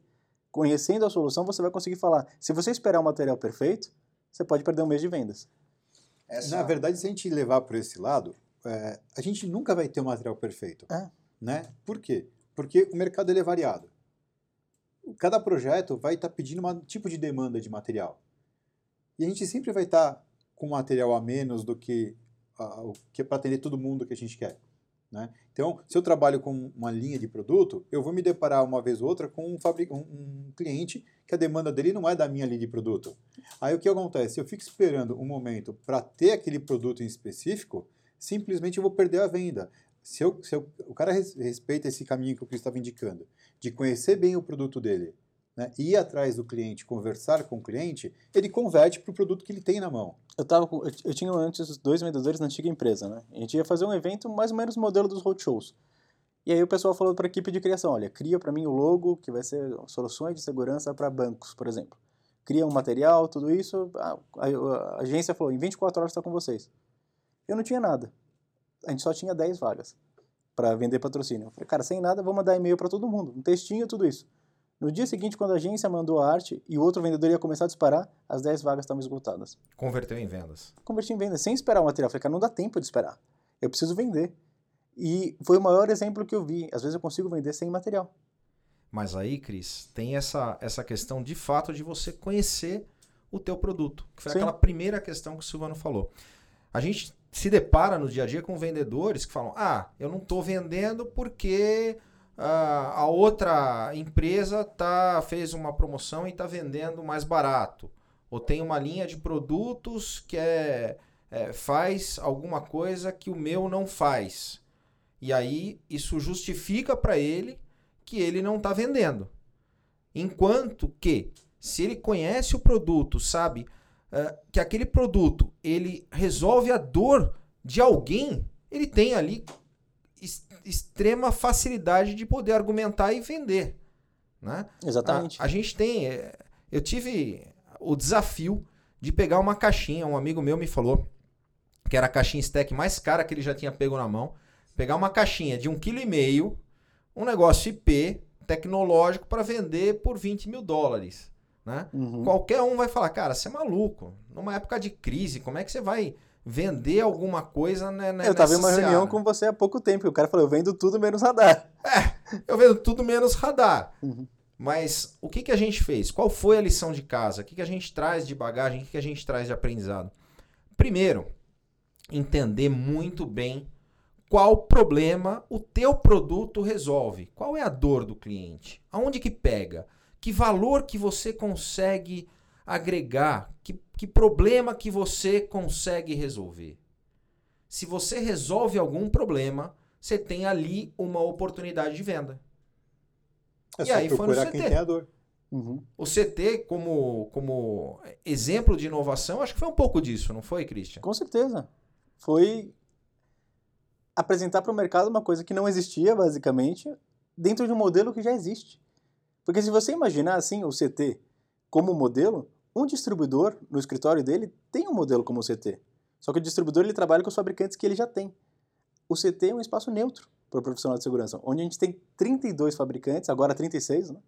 Conhecendo a solução, você vai conseguir falar. Se você esperar o material perfeito, você pode perder um mês de vendas. Na verdade, se a gente levar por esse lado, é, a gente nunca vai ter um material perfeito. É. Né? Por quê? Porque o mercado ele é variado. Cada projeto vai estar pedindo um tipo de demanda de material. E a gente sempre vai estar com material a menos do que, que para atender todo mundo que a gente quer. Né? Então, se eu trabalho com uma linha de produto, eu vou me deparar uma vez ou outra com um, um, um cliente que a demanda dele não é da minha linha de produto. Aí o que acontece? Eu fico esperando um momento para ter aquele produto em específico, simplesmente eu vou perder a venda. Se, eu, se eu, o cara res- respeita esse caminho que o Cris estava indicando, de conhecer bem o produto dele, né, ir atrás do cliente, conversar com o cliente, ele converte para o produto que ele tem na mão. Eu, tava eu, eu tinha antes dois vendedores na antiga empresa, né? A gente ia fazer um evento mais ou menos modelo dos roadshows. E aí o pessoal falou para a equipe de criação, olha, cria para mim o logo que vai ser soluções de segurança para bancos, por exemplo. Cria um material, tudo isso. A, a- a agência falou, em 24 horas está com vocês. Eu não tinha nada. A gente só tinha 10 vagas para vender patrocínio. Eu falei, cara, sem nada, vou mandar e-mail para todo mundo, um textinho, tudo isso. No dia seguinte, quando a agência mandou a arte e o outro vendedor ia começar a disparar, as 10 vagas estavam esgotadas Converteu em vendas. converti em venda sem esperar o material. Falei, cara, não dá tempo de esperar. Eu preciso vender. E foi o maior exemplo que eu vi. Às vezes eu consigo vender sem material. Mas aí, Cris, tem essa, essa questão de fato de você conhecer o teu produto, que foi Sim. aquela primeira questão que o Silvano falou. A gente se depara no dia a dia com vendedores que falam: ah, eu não estou vendendo porque ah, a outra empresa tá, fez uma promoção e está vendendo mais barato. Ou tem uma linha de produtos que é, é, faz alguma coisa que o meu não faz. E aí isso justifica para ele que ele não está vendendo. Enquanto que, se ele conhece o produto, sabe que aquele produto ele resolve a dor de alguém, ele tem ali extrema facilidade de poder argumentar e vender. Né? Exatamente. A, a gente tem. é, Eu tive o desafio de pegar uma caixinha. Um amigo meu me falou que era a caixinha stack mais cara que ele já tinha pego na mão. Pegar uma caixinha de um quilo e meio, um negócio IP tecnológico para vender por 20 mil dólares. Né? Uhum. Qualquer um vai falar, cara, você é maluco. Numa época de crise, como é que você vai vender alguma coisa né, Eu tava em uma reunião seara? com você há pouco tempo e o cara falou: eu vendo tudo menos radar. Eu vendo tudo menos radar. Uhum. Mas o que, que a gente fez? Qual foi a lição de casa? O que, que a gente traz de bagagem? O que, que a gente traz de aprendizado? Primeiro, entender muito bem qual problema o teu produto resolve. Qual é a dor do cliente? Aonde que pega? Que valor que você consegue agregar? Que, que problema que você consegue resolver? Se você resolve algum problema, você tem ali uma oportunidade de venda. É E aí foi no procurar quem CT. tem a dor. Uhum. O CT, como, como exemplo de inovação, acho que foi um pouco disso, não foi, Christian? Com certeza. Foi apresentar para o mercado uma coisa que não existia, basicamente, dentro de um modelo que já existe. Porque se você imaginar assim o CT como modelo, um distribuidor no escritório dele tem um modelo como o CT. Só que o distribuidor ele trabalha com os fabricantes que ele já tem. O CT é um espaço neutro para o profissional de segurança, onde a gente tem 32 fabricantes, agora 36, né?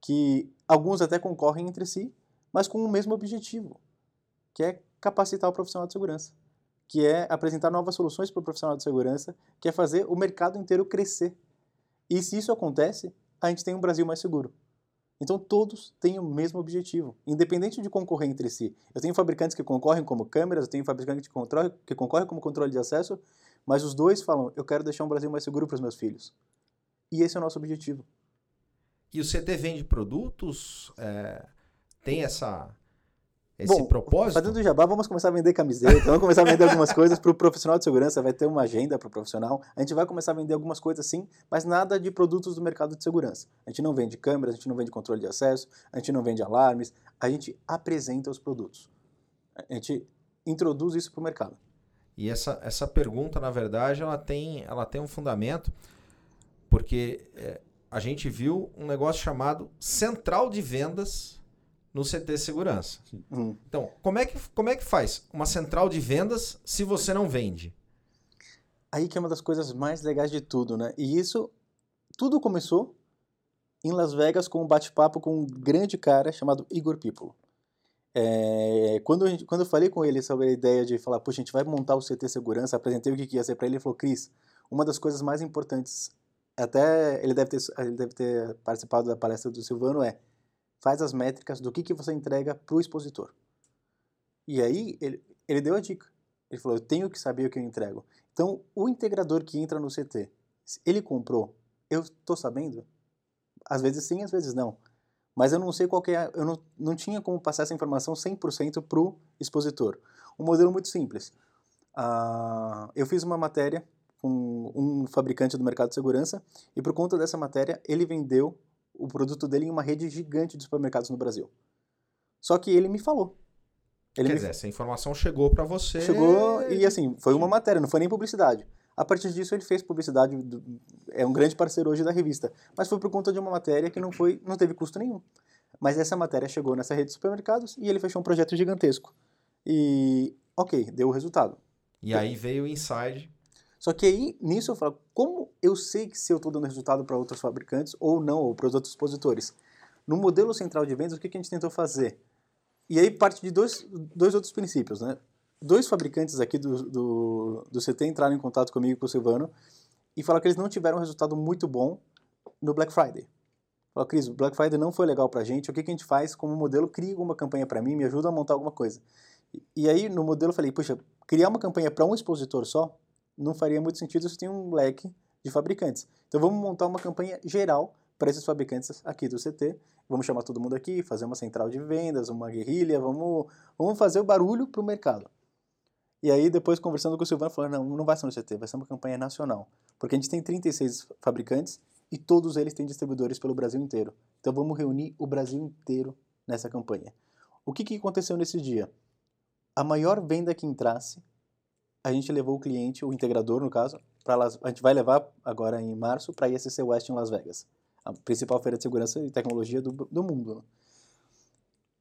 que alguns até concorrem entre si, mas com o mesmo objetivo, que é capacitar o profissional de segurança que é apresentar novas soluções para o profissional de segurança, que é fazer o mercado inteiro crescer. E se isso acontece, a gente tem um Brasil mais seguro. Então todos têm o mesmo objetivo, independente de concorrer entre si. Eu tenho fabricantes que concorrem como câmeras, eu tenho fabricantes que, controle, que concorrem como controle de acesso, mas os dois falam: eu quero deixar um Brasil mais seguro para os meus filhos. E esse é o nosso objetivo. E o CT vende produtos? é, tem essa, esse Bom, propósito? Fazendo jabá, vamos começar a vender camiseta, vamos começar a vender algumas coisas para o profissional de segurança, vai ter uma agenda para o profissional. A gente vai começar a vender algumas coisas sim, mas nada de produtos do mercado de segurança. A gente não vende câmeras, a gente não vende controle de acesso, a gente não vende alarmes, a gente apresenta os produtos. A gente introduz isso para o mercado. E essa, essa pergunta, na verdade, ela tem, ela tem um fundamento, porque é, a gente viu um negócio chamado Central de Vendas no CT Segurança. Hum. Então, como é, que, como é que faz uma central de vendas se você não vende? Aí que é uma das coisas mais legais de tudo, né? E isso, tudo começou em Las Vegas com um bate-papo com um grande cara chamado Igor People. É, quando, gente- quando eu falei com ele sobre a ideia de falar, puxa, a gente vai montar o CT Segurança, apresentei o que que ia ser para ele, ele falou, Cris, uma das coisas mais importantes, até ele deve ter, ele deve ter participado da palestra do Silvano, é faz as métricas do que, que você entrega para o expositor. E aí ele, ele deu a dica. Ele falou, eu tenho que saber o que eu entrego. Então, o integrador que entra no CT, ele comprou, eu estou sabendo? Às vezes sim, às vezes não. Mas eu não sei qual é, eu não, não tinha como passar essa informação 100% para o expositor. Um modelo muito simples. Ah, eu fiz uma matéria com um fabricante do mercado de segurança e por conta dessa matéria ele vendeu o produto dele em uma rede gigante de supermercados no Brasil. Só que ele me falou. Ele Quer me dizer, essa informação chegou para você. Chegou e assim, foi uma matéria, não foi nem publicidade. A partir disso ele fez publicidade, do- é um grande parceiro hoje da revista, mas foi por conta de uma matéria que não foi, não teve custo nenhum. Mas essa matéria chegou nessa rede de supermercados e ele fechou um projeto gigantesco. E ok, deu o resultado. E aí veio o Inside. Só que aí, nisso eu falo, como eu sei que se eu estou dando resultado para outros fabricantes ou não, ou para os outros expositores? No modelo central de vendas, o que, que a gente tentou fazer? E aí parte de dois, dois outros princípios, né? Dois fabricantes aqui do, do, do CT entraram em contato comigo e com o Silvano e falaram que eles não tiveram um resultado muito bom no Black Friday. Falou, Cris, o Black Friday não foi legal pra gente, o que, que a gente faz como modelo? Cria alguma campanha para mim, me ajuda a montar alguma coisa. E, e aí, no modelo, eu falei, puxa, criar uma campanha para um expositor só não faria muito sentido se tem um leque de fabricantes. Então, vamos montar uma campanha geral para esses fabricantes aqui do CT. Vamos chamar todo mundo aqui, fazer uma central de vendas, uma guerrilha, vamos, vamos fazer o barulho para o mercado. E aí, depois, conversando com o Silvano, falou, não, não vai ser no CT, vai ser uma campanha nacional. Porque a gente tem 36 fabricantes e todos eles têm distribuidores pelo Brasil inteiro. Então vamos reunir o Brasil inteiro nessa campanha. O que, que aconteceu nesse dia? A maior venda que entrasse, a gente levou o cliente, o integrador no caso, para a gente vai levar agora em março para a ISC West em Las Vegas, a principal feira de segurança e tecnologia do, do mundo. Né?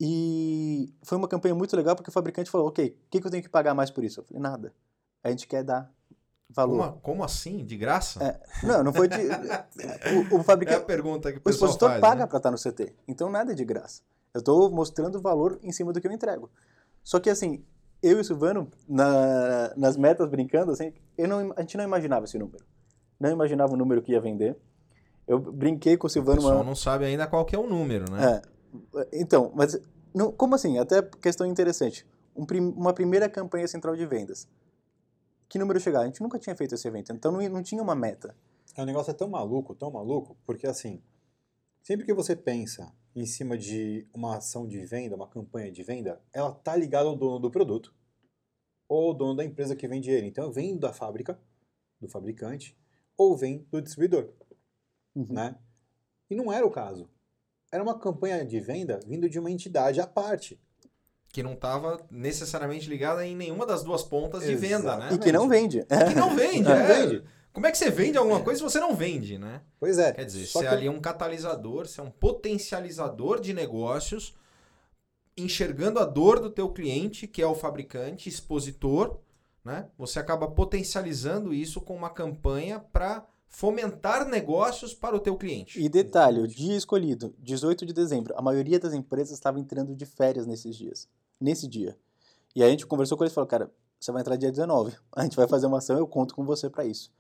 E foi uma campanha muito legal porque o fabricante falou, ok, o que, que eu tenho que pagar mais por isso? Eu falei, nada. A gente quer dar valor. Como, como assim? De graça? É, não, não foi de. o, o fabricante. É a pergunta que o, o expositor faz, paga né? para estar no CT. Então nada é de graça. Eu estou mostrando valor em cima do que eu entrego. Só que assim, eu e o Silvano, na, nas metas brincando, assim, eu não, a gente não imaginava esse número. Não imaginava o número que ia vender. Eu brinquei com o O Silvano. pessoal Uma, não sabe ainda qual que é o número, né? é, então, mas não, como assim? Até questão interessante. Um prim- uma primeira campanha central de vendas. Que número chegar? A gente nunca tinha feito esse evento, então não, não tinha uma meta. O negócio é tão maluco, tão maluco, porque assim, sempre que você pensa em cima de uma ação de venda, uma campanha de venda, ela tá ligada ao dono do produto ou ao dono da empresa que vende ele. Então, vem da fábrica, do fabricante, ou vem do distribuidor, Uhum. né? E não era o caso. Era uma campanha de venda vindo de uma entidade à parte. Que não estava necessariamente ligada em nenhuma das duas pontas de venda, né? E que não vende. Que não vende, Não é. vende. Como é que você vende alguma coisa se você não vende, né? Pois é. Quer dizer, você que- ali é um catalisador, você é um potencializador de negócios, enxergando a dor do teu cliente, que é o fabricante, expositor, né? Você acaba potencializando isso com uma campanha para fomentar negócios para o teu cliente. E detalhe, o dia escolhido, 18 de dezembro, a maioria das empresas estava entrando de férias nesses dias, nesse dia. E aí a gente conversou com eles e falou, cara, você vai entrar dia 19, a gente vai fazer uma ação, eu conto com você para isso.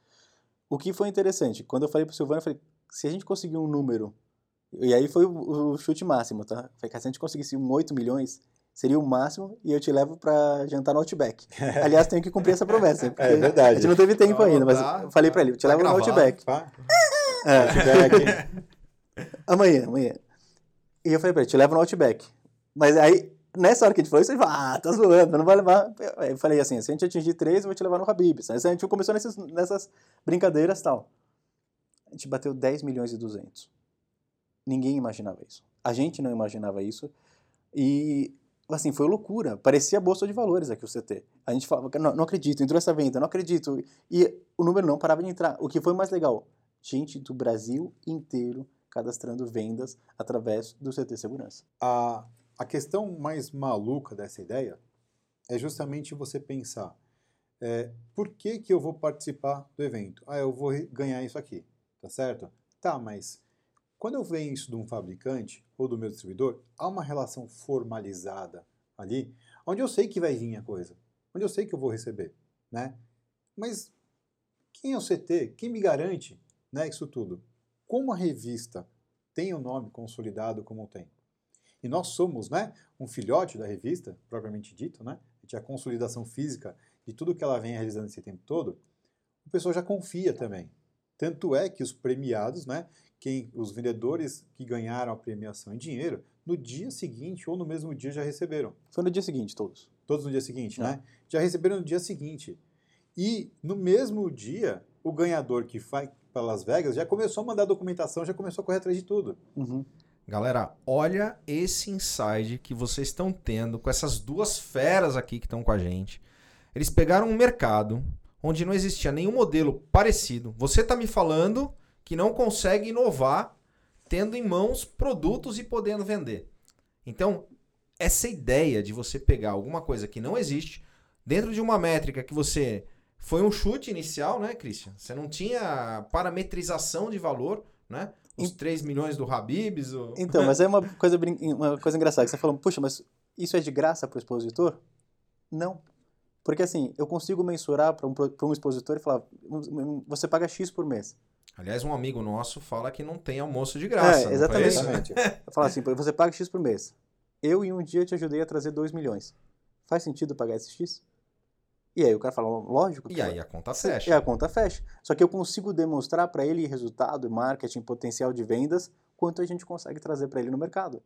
O que foi interessante, quando eu falei pro Silvano, eu falei, se a gente conseguir um número, e aí foi o, o chute máximo, tá? Eu Falei, cara, se a gente conseguisse um 8 milhões, seria o máximo e eu te levo para jantar no Outback. Aliás, tenho que cumprir essa promessa, É verdade. a gente não teve tempo Tá, ainda, mas tá, eu falei tá, para ele, eu te tá levo no. Outback. Tá? É. Tiver aqui- Amanhã, amanhã. E eu falei pra ele, te levo no Outback. Mas aí, nessa hora que a gente falou isso, ele falou, ah, tá zoando, não vai levar. Eu falei assim, se a gente atingir três, eu vou te levar no Habib's. Aí a gente começou nesses, nessas brincadeiras e tal. A gente bateu 10 milhões e 200. Ninguém imaginava isso. A gente não imaginava isso. E, assim, foi loucura. Parecia bolsa de valores aqui o CT. A gente falava, não, não acredito, entrou essa venda, não acredito. E o número não parava de entrar. O que foi mais legal? Gente do Brasil inteiro cadastrando vendas através do CT Segurança. A, a questão mais maluca dessa ideia é justamente você pensar: é, por que, que eu vou participar do evento? Ah, eu vou ganhar isso aqui, tá certo? Tá, mas quando eu venho isso de um fabricante ou do meu distribuidor, há uma relação formalizada ali, onde eu sei que vai vir a coisa, onde eu sei que eu vou receber, né? Mas quem é o CT? Quem me garante né, isso tudo? Como a revista tem o nome consolidado como tem? E nós somos né, um filhote da revista, propriamente dito, né? A gente é a consolidação física de tudo que ela vem realizando esse tempo todo. O pessoal já confia também. Tanto é que os premiados, né, quem, os vendedores que ganharam a premiação em dinheiro, no dia seguinte ou no mesmo dia já receberam. Foi no dia seguinte, todos. Todos no dia seguinte, É. né? Já receberam no dia seguinte. E no mesmo dia, o ganhador que vai para Las Vegas já começou a mandar documentação, já começou a correr atrás de tudo. Uhum. Galera, olha esse inside que vocês estão tendo com essas duas feras aqui que estão com a gente. Eles pegaram um mercado onde não existia nenhum modelo parecido. Você está me falando que não consegue inovar tendo em mãos produtos e podendo vender. Então, essa ideia de você pegar alguma coisa que não existe dentro de uma métrica que você foi um chute inicial, né, Christian? Você não tinha parametrização de valor, né? Os 3 milhões do Habibs, o... Então, mas é uma coisa, brin- uma coisa engraçada, que você falou, puxa, mas isso é de graça para o expositor? Não. Porque assim, eu consigo mensurar para um, pra um expositor e falar, "Um- você paga X por mês. Aliás, um amigo nosso fala que não tem almoço de graça. É, exatamente. Eu falo assim, você paga X por mês. Eu em um dia te ajudei a trazer 2 milhões. Faz sentido pagar esse X? E aí o cara fala, lógico. que E aí a conta fecha. E a conta fecha. Só que eu consigo demonstrar para ele resultado, marketing, potencial de vendas, quanto a gente consegue trazer para ele no mercado.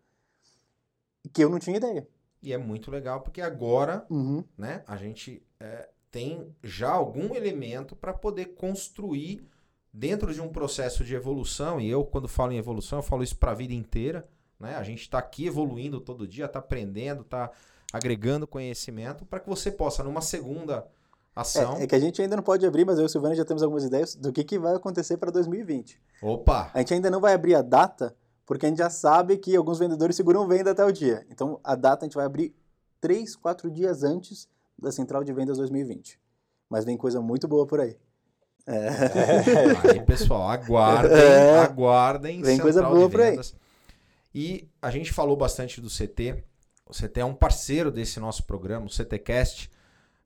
Que eu não tinha ideia. E é muito legal porque agora, Uhum. né, a gente é, tem já algum elemento para poder construir dentro de um processo de evolução. E eu, quando falo em evolução, eu falo isso para a vida inteira. Né? A gente está aqui evoluindo todo dia, está aprendendo, está agregando conhecimento para que você possa, numa segunda ação. É, é que a gente ainda não pode abrir, mas eu e o Silvano já temos algumas ideias do que, que vai acontecer para 2020. Opa! A gente ainda não vai abrir a data, porque a gente já sabe que alguns vendedores seguram venda até o dia. Então, a data a gente vai abrir 3, 4 dias antes da Central de Vendas 2020. Mas vem coisa muito boa por aí. Aí, pessoal, aguardem, É. aguardem. Vem Central coisa boa por aí. E a gente falou bastante do CT. O CT é um parceiro desse nosso programa, o CTcast.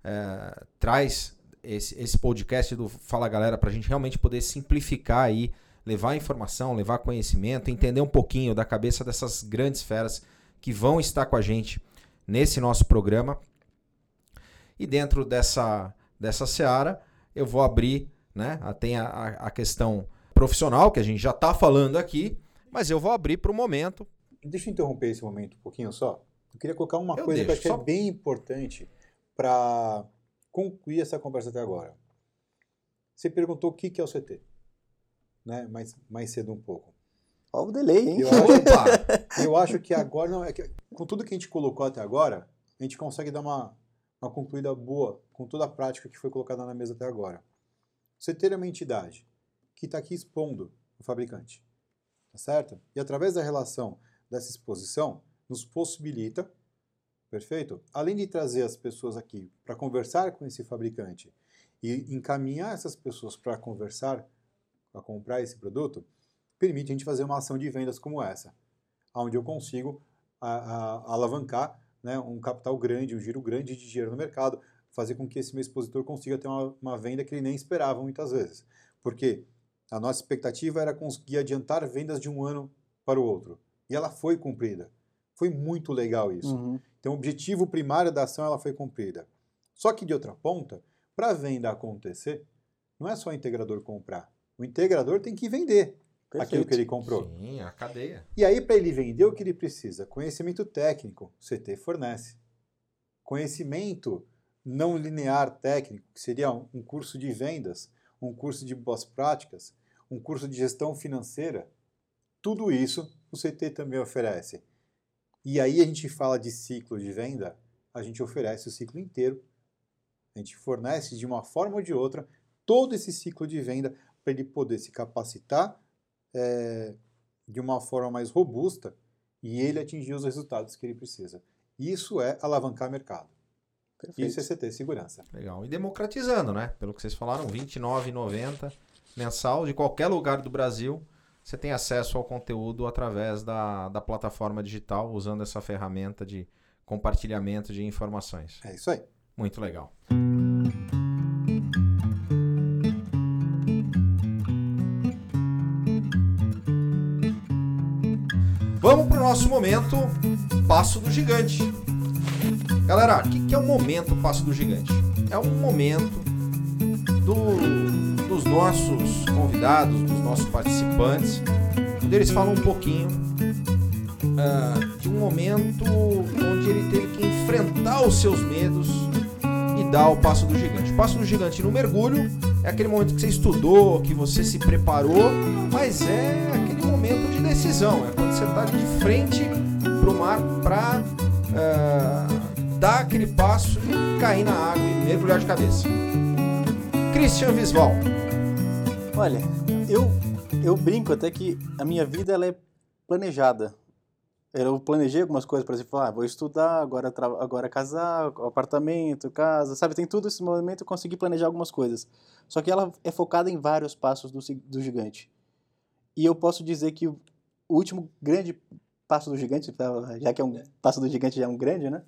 é, traz esse, esse podcast do Fala Galera para a gente realmente poder simplificar aí, levar informação, levar conhecimento, entender um pouquinho da cabeça dessas grandes feras que vão estar com a gente nesse nosso programa. E dentro dessa, dessa seara, eu vou abrir, né? Tem a- a questão profissional, que a gente já está falando aqui, mas eu vou abrir para o momento. Deixa eu interromper esse momento um pouquinho só. Eu queria colocar uma Eu coisa que eu deixo, acho que só- é bem importante para concluir essa conversa até agora. Você perguntou o que é o CT, né? Mais, mais cedo um pouco. Ó o delay, hein? Eu acho, eu acho que agora, não, é que, com tudo que a gente colocou até agora, a gente consegue dar uma, uma concluída boa com toda a prática que foi colocada na mesa até agora. Você ter uma entidade que está aqui expondo o fabricante, tá certo? E através da relação dessa exposição, nos possibilita, perfeito? Além de trazer as pessoas aqui para conversar com esse fabricante e encaminhar essas pessoas para conversar, para comprar esse produto, permite a gente fazer uma ação de vendas como essa, onde eu consigo a- a- alavancar né, um capital grande, um giro grande de dinheiro no mercado, fazer com que esse meu expositor consiga ter uma, uma venda que ele nem esperava muitas vezes. Porque a nossa expectativa era conseguir adiantar vendas de um ano para o outro. E ela foi cumprida. Foi muito legal isso. Uhum. Então, o objetivo primário da ação ela foi cumprida. Só que, de outra ponta, para a venda acontecer, não é só o integrador comprar. O integrador tem que vender aquilo que ele comprou. Sim, a cadeia. E aí, para ele vender o que ele precisa, conhecimento técnico, o CT fornece. Conhecimento não linear técnico, que seria um um curso de vendas, um curso de boas práticas, um curso de gestão financeira. Tudo isso o CT também oferece. E aí a gente fala de ciclo de venda, a gente oferece o ciclo inteiro. A gente fornece de uma forma ou de outra todo esse ciclo de venda para ele poder se capacitar eh, de uma forma mais robusta e ele atingir os resultados que ele precisa. Isso é alavancar mercado. Perfeito. Isso é CT segurança. Legal. E democratizando, né? Pelo que vocês falaram, R$ 29,90 mensal de qualquer lugar do Brasil. Você tem acesso ao conteúdo através da, da plataforma digital, usando essa ferramenta de compartilhamento de informações. É isso aí. Muito legal. Vamos para o nosso momento Passo do Gigante. Galera, o que, que é o momento Passo do Gigante? É um momento do- nossos convidados, dos nossos participantes, onde eles falam um pouquinho ah, de um momento onde ele teve que enfrentar os seus medos e dar o passo do gigante. O passo do gigante no mergulho é aquele momento que você estudou, que você se preparou, mas é aquele momento de decisão. É quando você está de frente para o mar para dar aquele passo e cair na água e mergulhar de cabeça. Christian Visval. Olha, eu, eu brinco até que a minha vida ela é planejada. Eu planejei algumas coisas, por exemplo, ah, vou estudar, agora, agora casar, apartamento, casa, sabe? Tem tudo esse momento, eu consegui planejar algumas coisas. Só que ela é focada em vários passos do, do gigante. E eu posso dizer que o último grande passo do gigante, tá? já que é um passo do gigante já é um grande, né?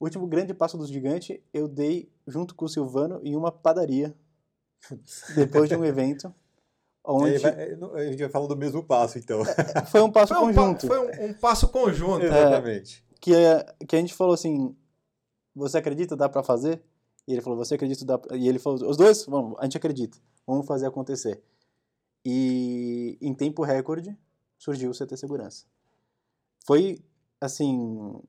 O último grande passo do gigante eu dei junto com o Silvano em uma padaria depois de um evento onde a gente vai falar do mesmo passo, então. foi um passo Foi um, pa- conjunto. foi um- um passo conjunto. Exatamente. que, é, que a gente falou assim, você acredita, dá pra fazer? E ele falou, você acredita, dá pra... E ele falou, os dois, vamos, a gente acredita, vamos fazer acontecer. E em tempo recorde surgiu o CT Segurança. Foi, assim,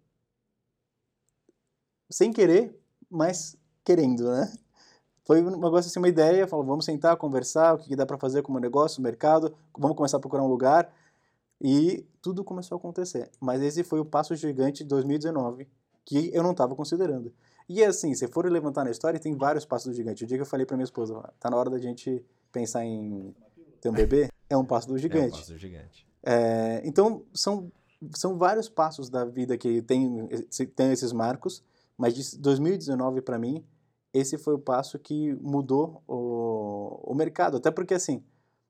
sem querer, mas querendo, né? Foi um negócio assim, uma ideia, falou, vamos sentar, conversar, o que que dá pra fazer como negócio, mercado, vamos começar a procurar um lugar. E tudo começou a acontecer. Mas esse foi o passo gigante de 2019 que eu não estava considerando. E assim, se for levantar na história, tem vários passos do gigante. O dia que eu falei para minha esposa, tá na hora da gente pensar em ter um bebê, é um passo do É um gigante. passo gigante. É, então, são, são vários passos da vida que tem, tem esses marcos, mas de 2019 para mim, esse foi o passo que mudou o, o mercado. Até porque, assim,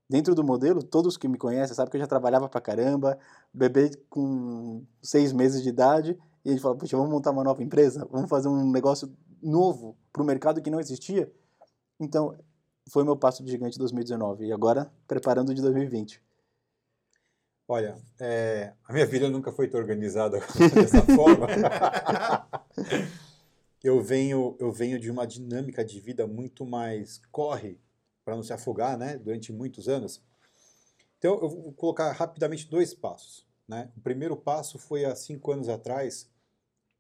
dentro do modelo, todos que me conhecem sabem que eu já trabalhava pra caramba, bebê com seis meses de idade, e a gente fala, poxa, vamos montar uma nova empresa? Vamos fazer um negócio novo para o mercado que não existia? Então, foi meu passo de gigante 2019. E agora, preparando de 2020. Olha, é, a minha vida nunca foi tão organizada dessa forma. eu venho, eu venho de uma dinâmica de vida muito mais corre para não se afogar, né? Durante muitos anos. Então, eu vou colocar rapidamente dois passos. Né? O primeiro passo foi há cinco anos atrás,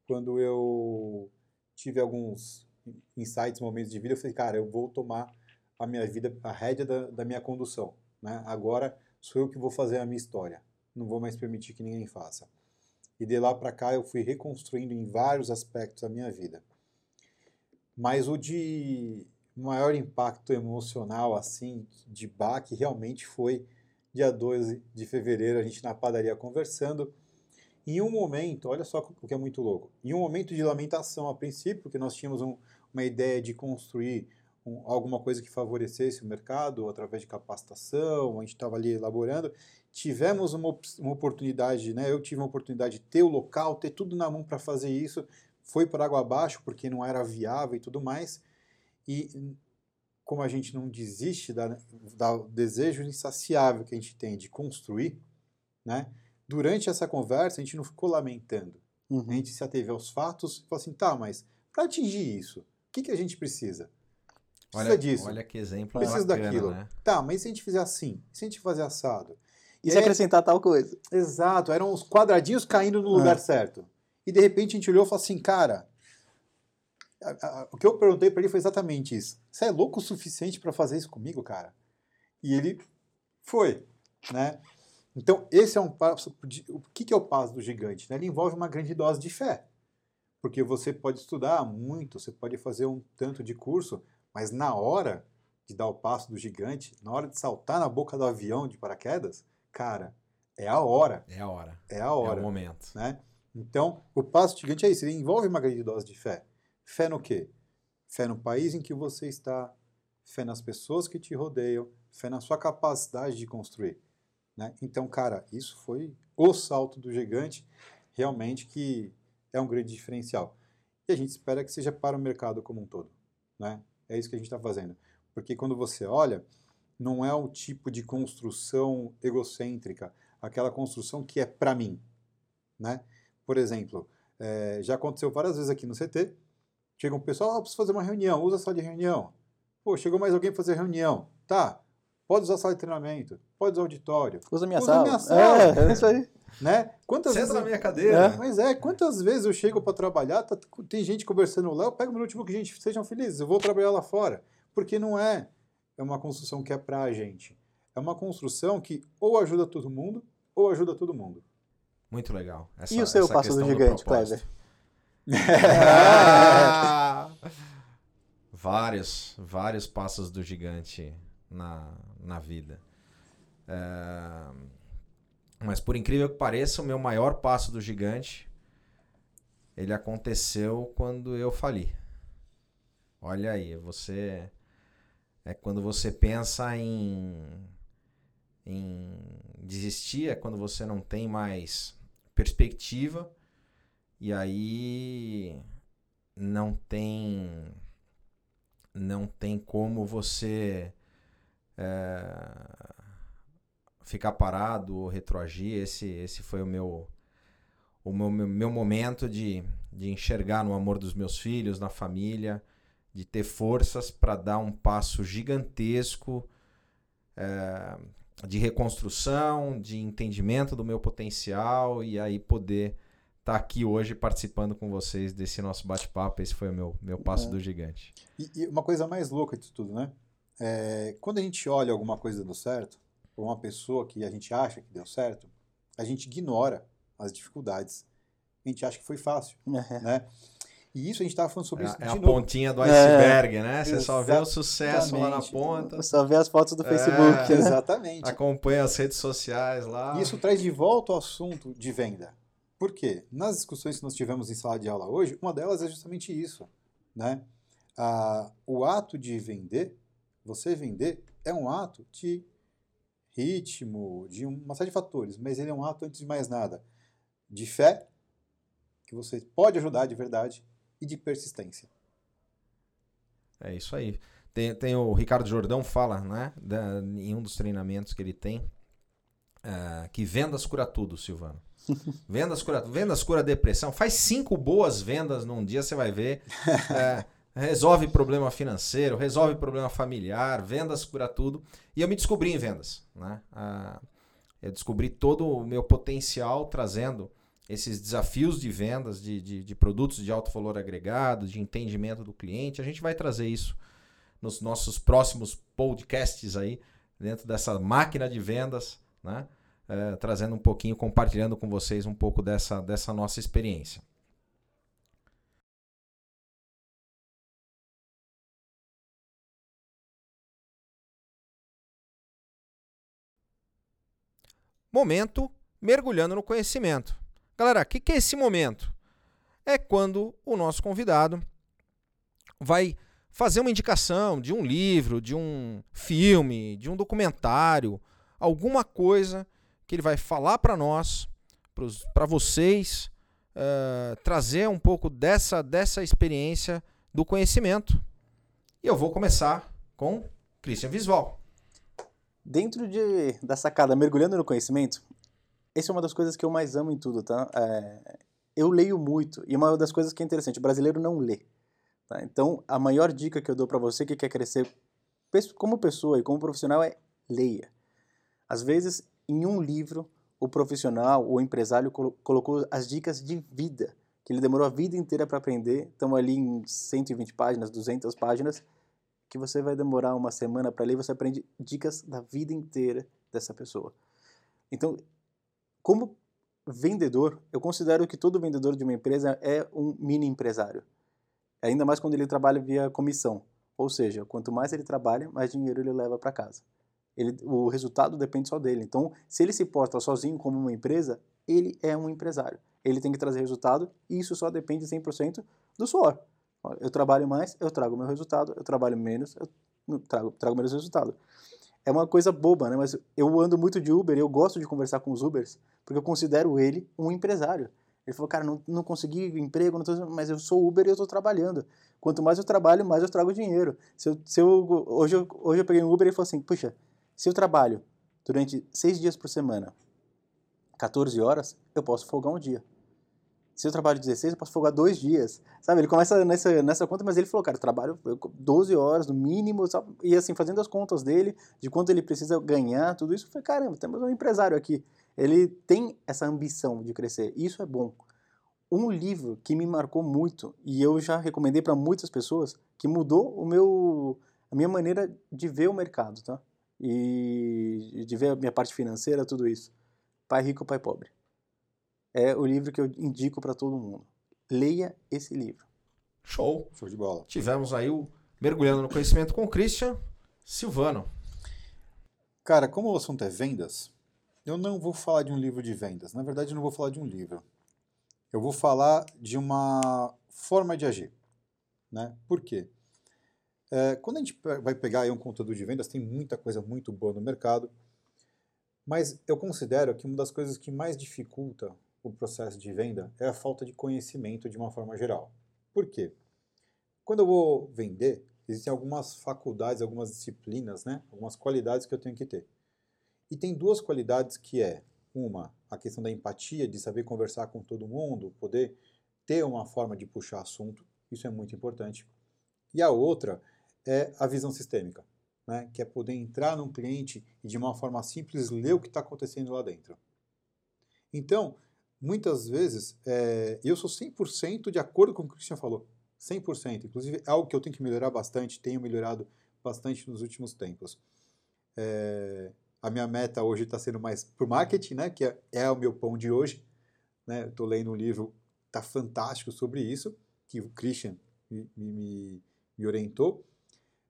quando eu tive alguns insights, momentos de vida. Eu falei, cara, eu vou tomar a minha vida, a rédea da, da minha condução. Né? Agora sou eu que vou fazer a minha história. Não vou mais permitir que ninguém faça. E de lá para cá eu fui reconstruindo em vários aspectos a minha vida. Mas o de maior impacto emocional, assim, de baque, realmente foi dia 12 de fevereiro, a gente na padaria conversando. Em um momento, olha só o que é muito louco, em um momento de lamentação a princípio, porque nós tínhamos um, uma ideia de construir um, alguma coisa que favorecesse o mercado através de capacitação, a gente estava ali elaborando. Tivemos uma, uma oportunidade, né? eu tive uma oportunidade de ter o local, ter tudo na mão para fazer isso. Foi por água abaixo, porque não era viável e tudo mais. E como a gente não desiste da, da desejo insaciável que a gente tem de construir, né? Durante essa conversa, a gente não ficou lamentando. A gente se ateve aos fatos e falou assim, tá, mas para atingir isso, o que, que a gente precisa? Precisa Olha, disso. olha que exemplo Precisa bacana, daquilo. né? Tá, mas e se a gente fizer assim? E se a gente fazer assado? E se acrescentar tal coisa? Exato, eram os quadradinhos caindo no lugar Ah. certo. E de repente a gente olhou e falou assim, cara, a- a- o que eu perguntei para ele foi exatamente isso. Você é louco o suficiente para fazer isso comigo, cara? E ele foi, né? Então, esse é um passo. de- O que que é o passo do gigante? né? Ele envolve uma grande dose de fé. Porque você pode estudar muito, você pode fazer um tanto de curso, mas na hora de dar o passo do gigante, na hora de saltar na boca do avião de paraquedas, cara, é a hora, É a hora. é a É hora, o momento. né? Então, o passo gigante é isso, ele envolve uma grande dose de fé. Fé no quê? Fé no país em que você está, fé nas pessoas que te rodeiam, fé na sua capacidade de construir, né? Então, cara, isso foi o salto do gigante, realmente que é um grande diferencial. E a gente espera que seja para o mercado como um todo, né? É isso que a gente está fazendo. Porque quando você olha, não é o tipo de construção egocêntrica, aquela construção que é para mim, né? Por exemplo, eh, já aconteceu várias vezes aqui no CT, chega um pessoal, ah, preciso fazer uma reunião, usa a sala de reunião. Pô, chegou mais alguém para fazer reunião. Tá, pode usar a sala de treinamento, pode usar o auditório, Usa minha Usa sala. minha sala. É, é isso aí. né? Quantas Senta vezes... na minha cadeira. Mas é, quantas vezes eu chego para trabalhar, tá- tem gente conversando lá, eu pego meu notebook, gente, sejam felizes, eu vou trabalhar lá fora. Porque não é, é uma construção que é para a gente. É uma construção que ou ajuda todo mundo, ou ajuda todo mundo. Muito legal. Essa- E o seu essa passo do gigante. Kleber? Ah! vários, vários passos do gigante na, na vida. É, Mas por incrível que pareça, o meu maior passo do gigante ele aconteceu quando eu fali. Olha aí, você é quando você pensa em em desistir, é quando você não tem mais perspectiva e aí não tem não tem como você é, ficar parado ou retroagir. Esse, esse foi o meu, o meu, meu, meu momento de, de enxergar no amor dos meus filhos, na família, de ter forças para dar um passo gigantesco é, de reconstrução, de entendimento do meu potencial e aí poder estar tá aqui hoje participando com vocês desse nosso bate-papo. Esse foi o meu, meu passo é. do gigante. E, e, uma coisa mais louca de tudo, né? É, quando a gente olha alguma coisa dando certo, ou uma pessoa que a gente acha que deu certo, a gente ignora as dificuldades. A gente acha que foi fácil, né? E isso a gente estava falando sobre é, isso é a novo. pontinha do iceberg, é, né? Você só vê o sucesso lá na ponta. Só vê as fotos do é, Facebook. Né? Exatamente. Acompanha as redes sociais lá. E isso traz de volta o assunto de venda. Por quê? Nas discussões que nós tivemos em sala de aula hoje, uma delas é justamente isso. Né? Ah, o ato de vender, você vender, é um ato de ritmo, de uma série de fatores, mas ele é um ato, antes de mais nada, de fé, que você pode ajudar de verdade, e de persistência. É isso aí. Tem, tem o Ricardo Jordão fala, né, da, em um dos treinamentos que ele tem, uh, que vendas cura tudo, Silvano. vendas cura vendas cura depressão. Faz cinco boas vendas num dia, você vai ver. É, resolve problema financeiro, resolve problema familiar, vendas cura tudo. E eu me descobri em vendas, né? Uh, eu descobri todo o meu potencial trazendo esses desafios de vendas de, de, de, produtos de alto valor agregado, de entendimento do cliente. A gente vai trazer isso nos nossos próximos podcasts aí, dentro dessa máquina de vendas, né? É, trazendo um pouquinho, compartilhando com vocês um pouco dessa, dessa nossa experiência. Momento mergulhando no conhecimento. Galera, o que, que é esse momento? É quando o nosso convidado vai fazer uma indicação de um livro, de um filme, de um documentário, alguma coisa que ele vai falar para nós, para vocês, uh, trazer um pouco dessa, dessa experiência do conhecimento. E eu vou começar com Christian Visual. Dentro de, da sacada Mergulhando no Conhecimento, essa é uma das coisas que eu mais amo em tudo, tá? É, eu leio muito, e uma das coisas que é interessante, o brasileiro não lê. Tá? Então, a maior dica que eu dou para você que quer crescer como pessoa e como profissional é leia. Às vezes, em um livro, o profissional, o empresário colocou as dicas de vida, que ele demorou a vida inteira para aprender, estão ali em 120 páginas, 200 páginas, que você vai demorar uma semana para ler, você aprende dicas da vida inteira dessa pessoa. Então, como vendedor, eu considero que todo vendedor de uma empresa é um mini empresário. Ainda mais quando ele trabalha via comissão. Ou seja, quanto mais ele trabalha, mais dinheiro ele leva para casa. Ele, o resultado depende só dele. Então, se ele se porta sozinho como uma empresa, ele é um empresário. Ele tem que trazer resultado e isso só depende 100% do suor. Eu trabalho mais, eu trago meu resultado. Eu trabalho menos, eu trago, trago menos resultado é uma coisa boba, né? Mas eu ando muito de Uber e eu gosto de conversar com os Ubers, porque eu considero ele um empresário. Ele falou, cara, não, não consegui emprego, não tô, mas eu sou Uber e eu estou trabalhando. Quanto mais eu trabalho, mais eu trago dinheiro. Se eu, se eu, hoje, eu, hoje eu peguei um Uber e ele falou assim, puxa, se eu trabalho durante seis dias por semana, 14 horas, eu posso folgar um dia se eu trabalho 16, eu posso folgar dois dias. Sabe? Ele começa nessa, nessa conta, mas ele falou, cara, eu trabalho 12 horas no mínimo, sabe? e assim, fazendo as contas dele, de quanto ele precisa ganhar, tudo isso, eu falei, caramba, temos um empresário aqui. Ele tem essa ambição de crescer, isso é bom. Um livro que me marcou muito, e eu já recomendei para muitas pessoas, que mudou o meu, a minha maneira de ver o mercado, tá? E de ver a minha parte financeira, tudo isso. Pai Rico, Pai Pobre é o livro que eu indico para todo mundo. Leia esse livro. Show. Show de bola. Tivemos aí o Mergulhando no Conhecimento com o Christian Silvano. Cara, como o assunto é vendas, eu não vou falar de um livro de vendas. Na verdade, eu não vou falar de um livro. Eu vou falar de uma forma de agir. Né? Por quê? É, quando a gente vai pegar um conteúdo de vendas, tem muita coisa muito boa no mercado, mas eu considero que uma das coisas que mais dificulta o processo de venda é a falta de conhecimento de uma forma geral. Por quê? Quando eu vou vender, existem algumas faculdades, algumas disciplinas, né? algumas qualidades que eu tenho que ter. E tem duas qualidades que é, uma, a questão da empatia, de saber conversar com todo mundo, poder ter uma forma de puxar assunto, isso é muito importante. E a outra é a visão sistêmica, né? que é poder entrar num cliente e de uma forma simples ler o que está acontecendo lá dentro. Então, muitas vezes, é, eu sou 100% de acordo com o que o Christian falou. 100%. Inclusive, é algo que eu tenho que melhorar bastante, tenho melhorado bastante nos últimos tempos. É, a minha meta hoje está sendo mais para o marketing, né, que é, é, o meu pão de hoje. Né? Estou lendo um livro, tá fantástico sobre isso, que o Christian me, me, me orientou.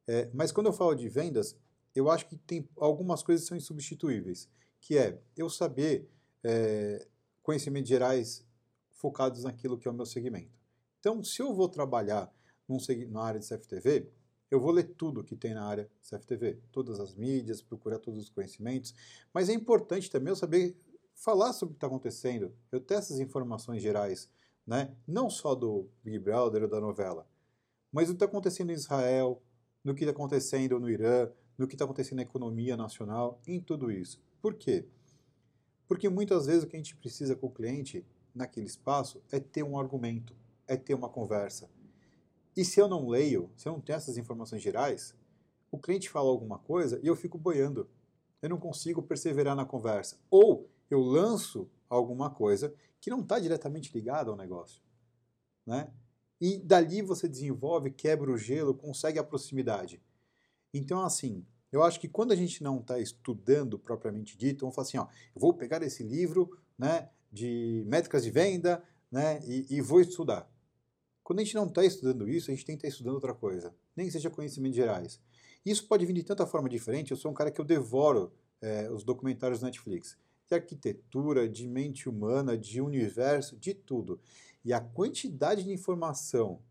É, mas quando eu falo de vendas, eu acho que tem algumas coisas que são insubstituíveis, que é eu saber é, conhecimentos gerais focados naquilo que é o meu segmento. Então, se eu vou trabalhar num, na área de CFTV, eu vou ler tudo que tem na área CFTV, todas as mídias, procurar todos os conhecimentos, mas é importante também eu saber falar sobre o que está acontecendo, eu ter essas informações gerais, né? não só do Big Brother ou da novela, mas o que está acontecendo em Israel, no que está acontecendo no Irã, no que está acontecendo na economia nacional, em tudo isso. Por quê? Porque muitas vezes o que a gente precisa com o cliente naquele espaço é ter um argumento, é ter uma conversa, e se eu não leio, se eu não tenho essas informações gerais, o cliente fala alguma coisa e eu fico boiando. Eu não consigo perseverar na conversa. Ou eu lanço alguma coisa que não está diretamente ligada ao negócio. Né? E dali você desenvolve, quebra o gelo, consegue a proximidade. Então, assim, eu acho que quando a gente não está estudando propriamente dito, vamos falar assim, ó, eu vou pegar esse livro né, de métricas de venda né, e, e vou estudar. Quando a gente não está estudando isso, a gente tem que estar estudando outra coisa, nem que seja conhecimentos gerais. Isso pode vir de tanta forma diferente. Eu sou um cara que eu devoro é, os documentários Netflix de arquitetura, de mente humana, de universo, de tudo. E a quantidade de informação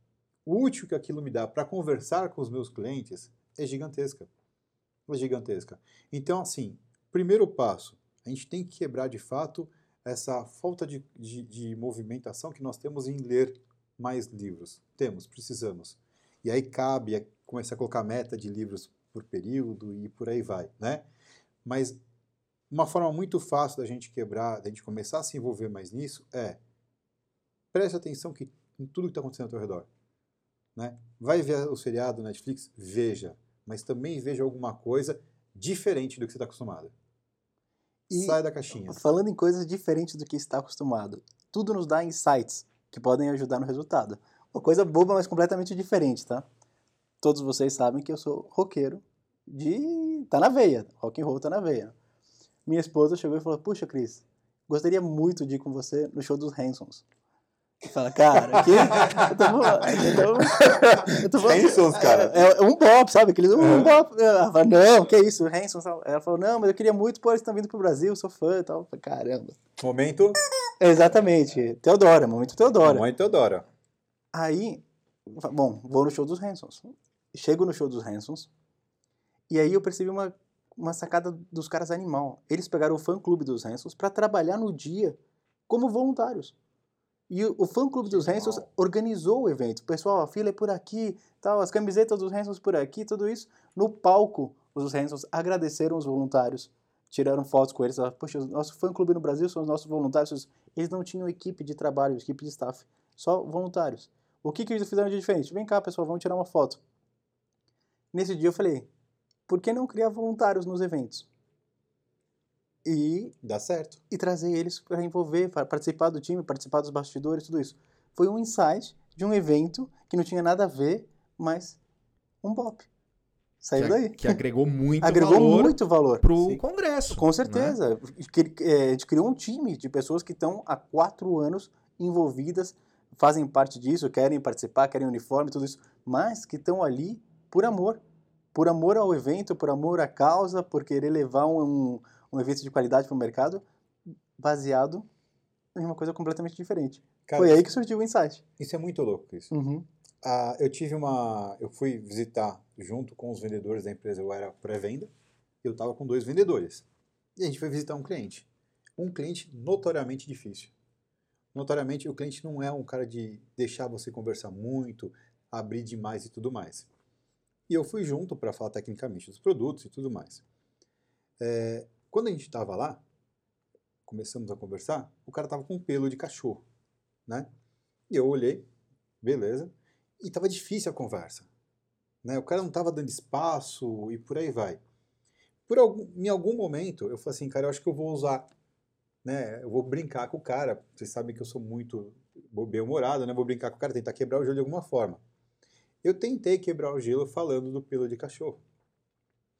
útil que aquilo me dá para conversar com os meus clientes é gigantesca. É gigantesca. Então, assim, primeiro passo, a gente tem que quebrar de fato essa falta de, de, de movimentação que nós temos em ler mais livros. Temos, precisamos. E aí cabe começar a colocar meta de livros por período e por aí vai, né? Mas uma forma muito fácil da gente quebrar, da gente começar a se envolver mais nisso é preste atenção que, em tudo que está acontecendo ao teu redor. Né? Vai ver o seriado Netflix? Veja. Mas também veja alguma coisa diferente do que você está acostumado. E, Sai da caixinha. Falando em coisas diferentes do que está acostumado, tudo nos dá insights que podem ajudar no resultado. Uma coisa boba, mas completamente diferente, tá? Todos vocês sabem que eu sou roqueiro de... tá na veia, rock and roll tá na veia. Minha esposa chegou e falou, puxa, Cris, gostaria muito de ir com você no show dos Hansons. Fala, cara, aqui. Eu tô, eu tô, Hansons, cara. É, é, um pop, sabe? Aqueles, um pop. Ela fala, não, que isso, Hansons. Ela falou, não, mas eu queria muito, pô, eles estão vindo pro Brasil, sou fã e tal. Falei, Caramba. Momento. Exatamente. Teodora, momento Teodora. Momento Teodora. Aí, bom, vou no show dos Hansons. Chego no show dos Hansons. E aí eu percebi uma, uma sacada dos caras animal. Eles pegaram o fã-clube dos Hansons para trabalhar no dia como voluntários. E o fã-clube dos Hansons organizou o evento. Pessoal, a fila é por aqui, tal, as camisetas dos Hansons por aqui, tudo isso. No palco, os Hansons agradeceram os voluntários, tiraram fotos com eles. Poxa, nosso fã-clube no Brasil são os nossos voluntários. Eles não tinham equipe de trabalho, equipe de staff, só voluntários. O que, que eles fizeram de diferente? Vem cá, pessoal, vamos tirar uma foto. Nesse dia eu falei, por que não criar voluntários nos eventos? e dá certo. E trazer eles para envolver, para participar do time, participar dos bastidores, tudo isso. Foi um insight de um evento que não tinha nada a ver, mas um pop. Saiu que, daí. Que agregou muito agregou valor. muito valor. Para o Congresso. Com certeza. Né? A gente criou um time de pessoas que estão há quatro anos envolvidas, fazem parte disso, querem participar, querem uniforme, tudo isso, mas que estão ali por amor. Por amor ao evento, por amor à causa, por querer levar um, um evento de qualidade para o mercado baseado em uma coisa completamente diferente. Cara, Foi aí que surgiu o Insight. Isso é muito louco, isso. Uhum. Ah, eu tive uma... Eu fui visitar junto com os vendedores da empresa, eu era pré-venda, eu estava com dois vendedores. E a gente foi visitar um cliente. Um cliente notoriamente difícil. Notoriamente, o cliente não é um cara de deixar você conversar muito, abrir demais e tudo mais. E eu fui junto para falar tecnicamente dos produtos e tudo mais. É, Quando a gente estava lá, começamos a conversar, o cara tava com pelo de cachorro, né? E eu olhei, beleza, e tava difícil a conversa, né? O cara não tava dando espaço e por aí vai. Por algum, em algum momento, eu falei assim, cara, eu acho que eu vou usar, né? Eu vou brincar com o cara. Vocês sabem que eu sou muito bem-humorado, né? Vou brincar com o cara, tentar quebrar o gelo de alguma forma. Eu tentei quebrar o gelo falando do pelo de cachorro.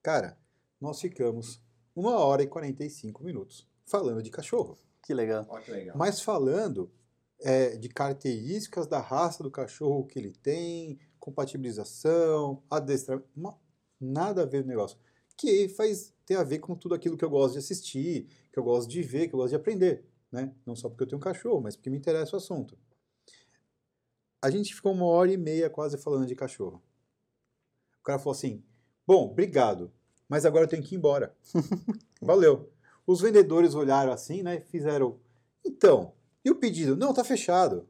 Cara, nós ficamos uma hora e 45 minutos falando de cachorro. Que legal. Ó, que legal. Mas falando é, de características da raça do cachorro que ele tem, compatibilização, adestramento, nada a ver no negócio. Que faz tem a ver com tudo aquilo que eu gosto de assistir, que eu gosto de ver, que eu gosto de aprender. Né? Não só porque eu tenho um cachorro, mas porque me interessa o assunto. A gente ficou uma hora e meia quase falando de cachorro. O cara falou assim: Bom, obrigado, mas agora eu tenho que ir embora. Valeu. Os vendedores olharam assim, né? Fizeram. Então, e o pedido? Não, tá fechado.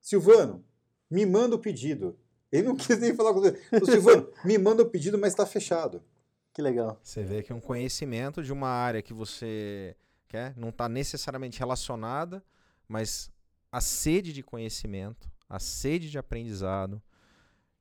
Silvano, me manda o pedido. Ele não quis nem falar com você. Silvano, me manda o pedido, mas tá fechado. Que legal. Você vê que um conhecimento de uma área que você quer não está necessariamente relacionada, mas a sede de conhecimento, a sede de aprendizado,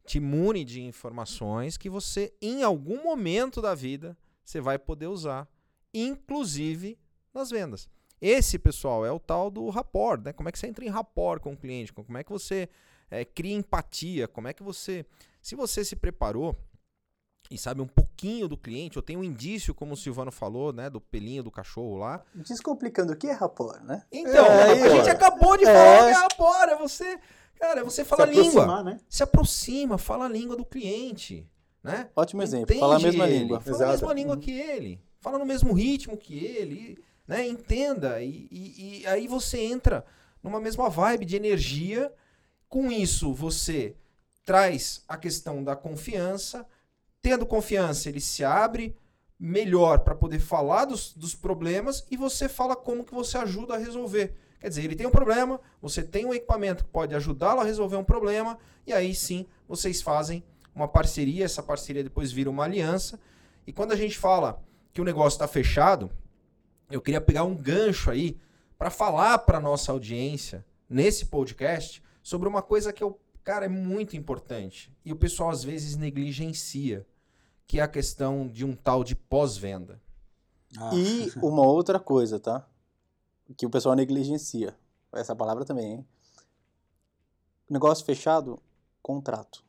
te mune de informações que você, em algum momento da vida, você vai poder usar, inclusive nas vendas. Esse, pessoal, é o tal do rapport, né? Como é que você entra em rapport com o cliente? Como é que você eh, cria empatia? Como é que você... Se você se preparou e sabe um pouquinho do cliente, eu tenho um indício, como o Silvano falou, né, do pelinho do cachorro lá. Descomplicando o que é rapport, né? Então, É, a gente acabou de É. falar que é rapport, é você, cara, você fala Se a língua, aproximar, né? se aproxima, fala a língua do cliente, né? Ótimo exemplo. Entende Falar a mesma ele, língua. Fala a Exato. mesma língua que ele. Fala no mesmo ritmo que ele. Né? Entenda. E, e- e aí você entra numa mesma vibe de energia. Com isso, você traz a questão da confiança. Tendo confiança, ele se abre melhor para poder falar dos, dos problemas e você fala como que você ajuda a resolver. Quer dizer, ele tem um problema, você tem um equipamento que pode ajudá-lo a resolver um problema, e aí sim vocês fazem uma parceria, essa parceria depois vira uma aliança. E quando a gente fala que o negócio está fechado, eu queria pegar um gancho aí para falar para nossa audiência nesse podcast sobre uma coisa que eu, cara, é muito importante e o pessoal às vezes negligencia, que é a questão de um tal de pós-venda. Ah, E uma outra coisa, tá? Que o pessoal negligencia. Essa palavra também, hein? Negócio fechado, contrato.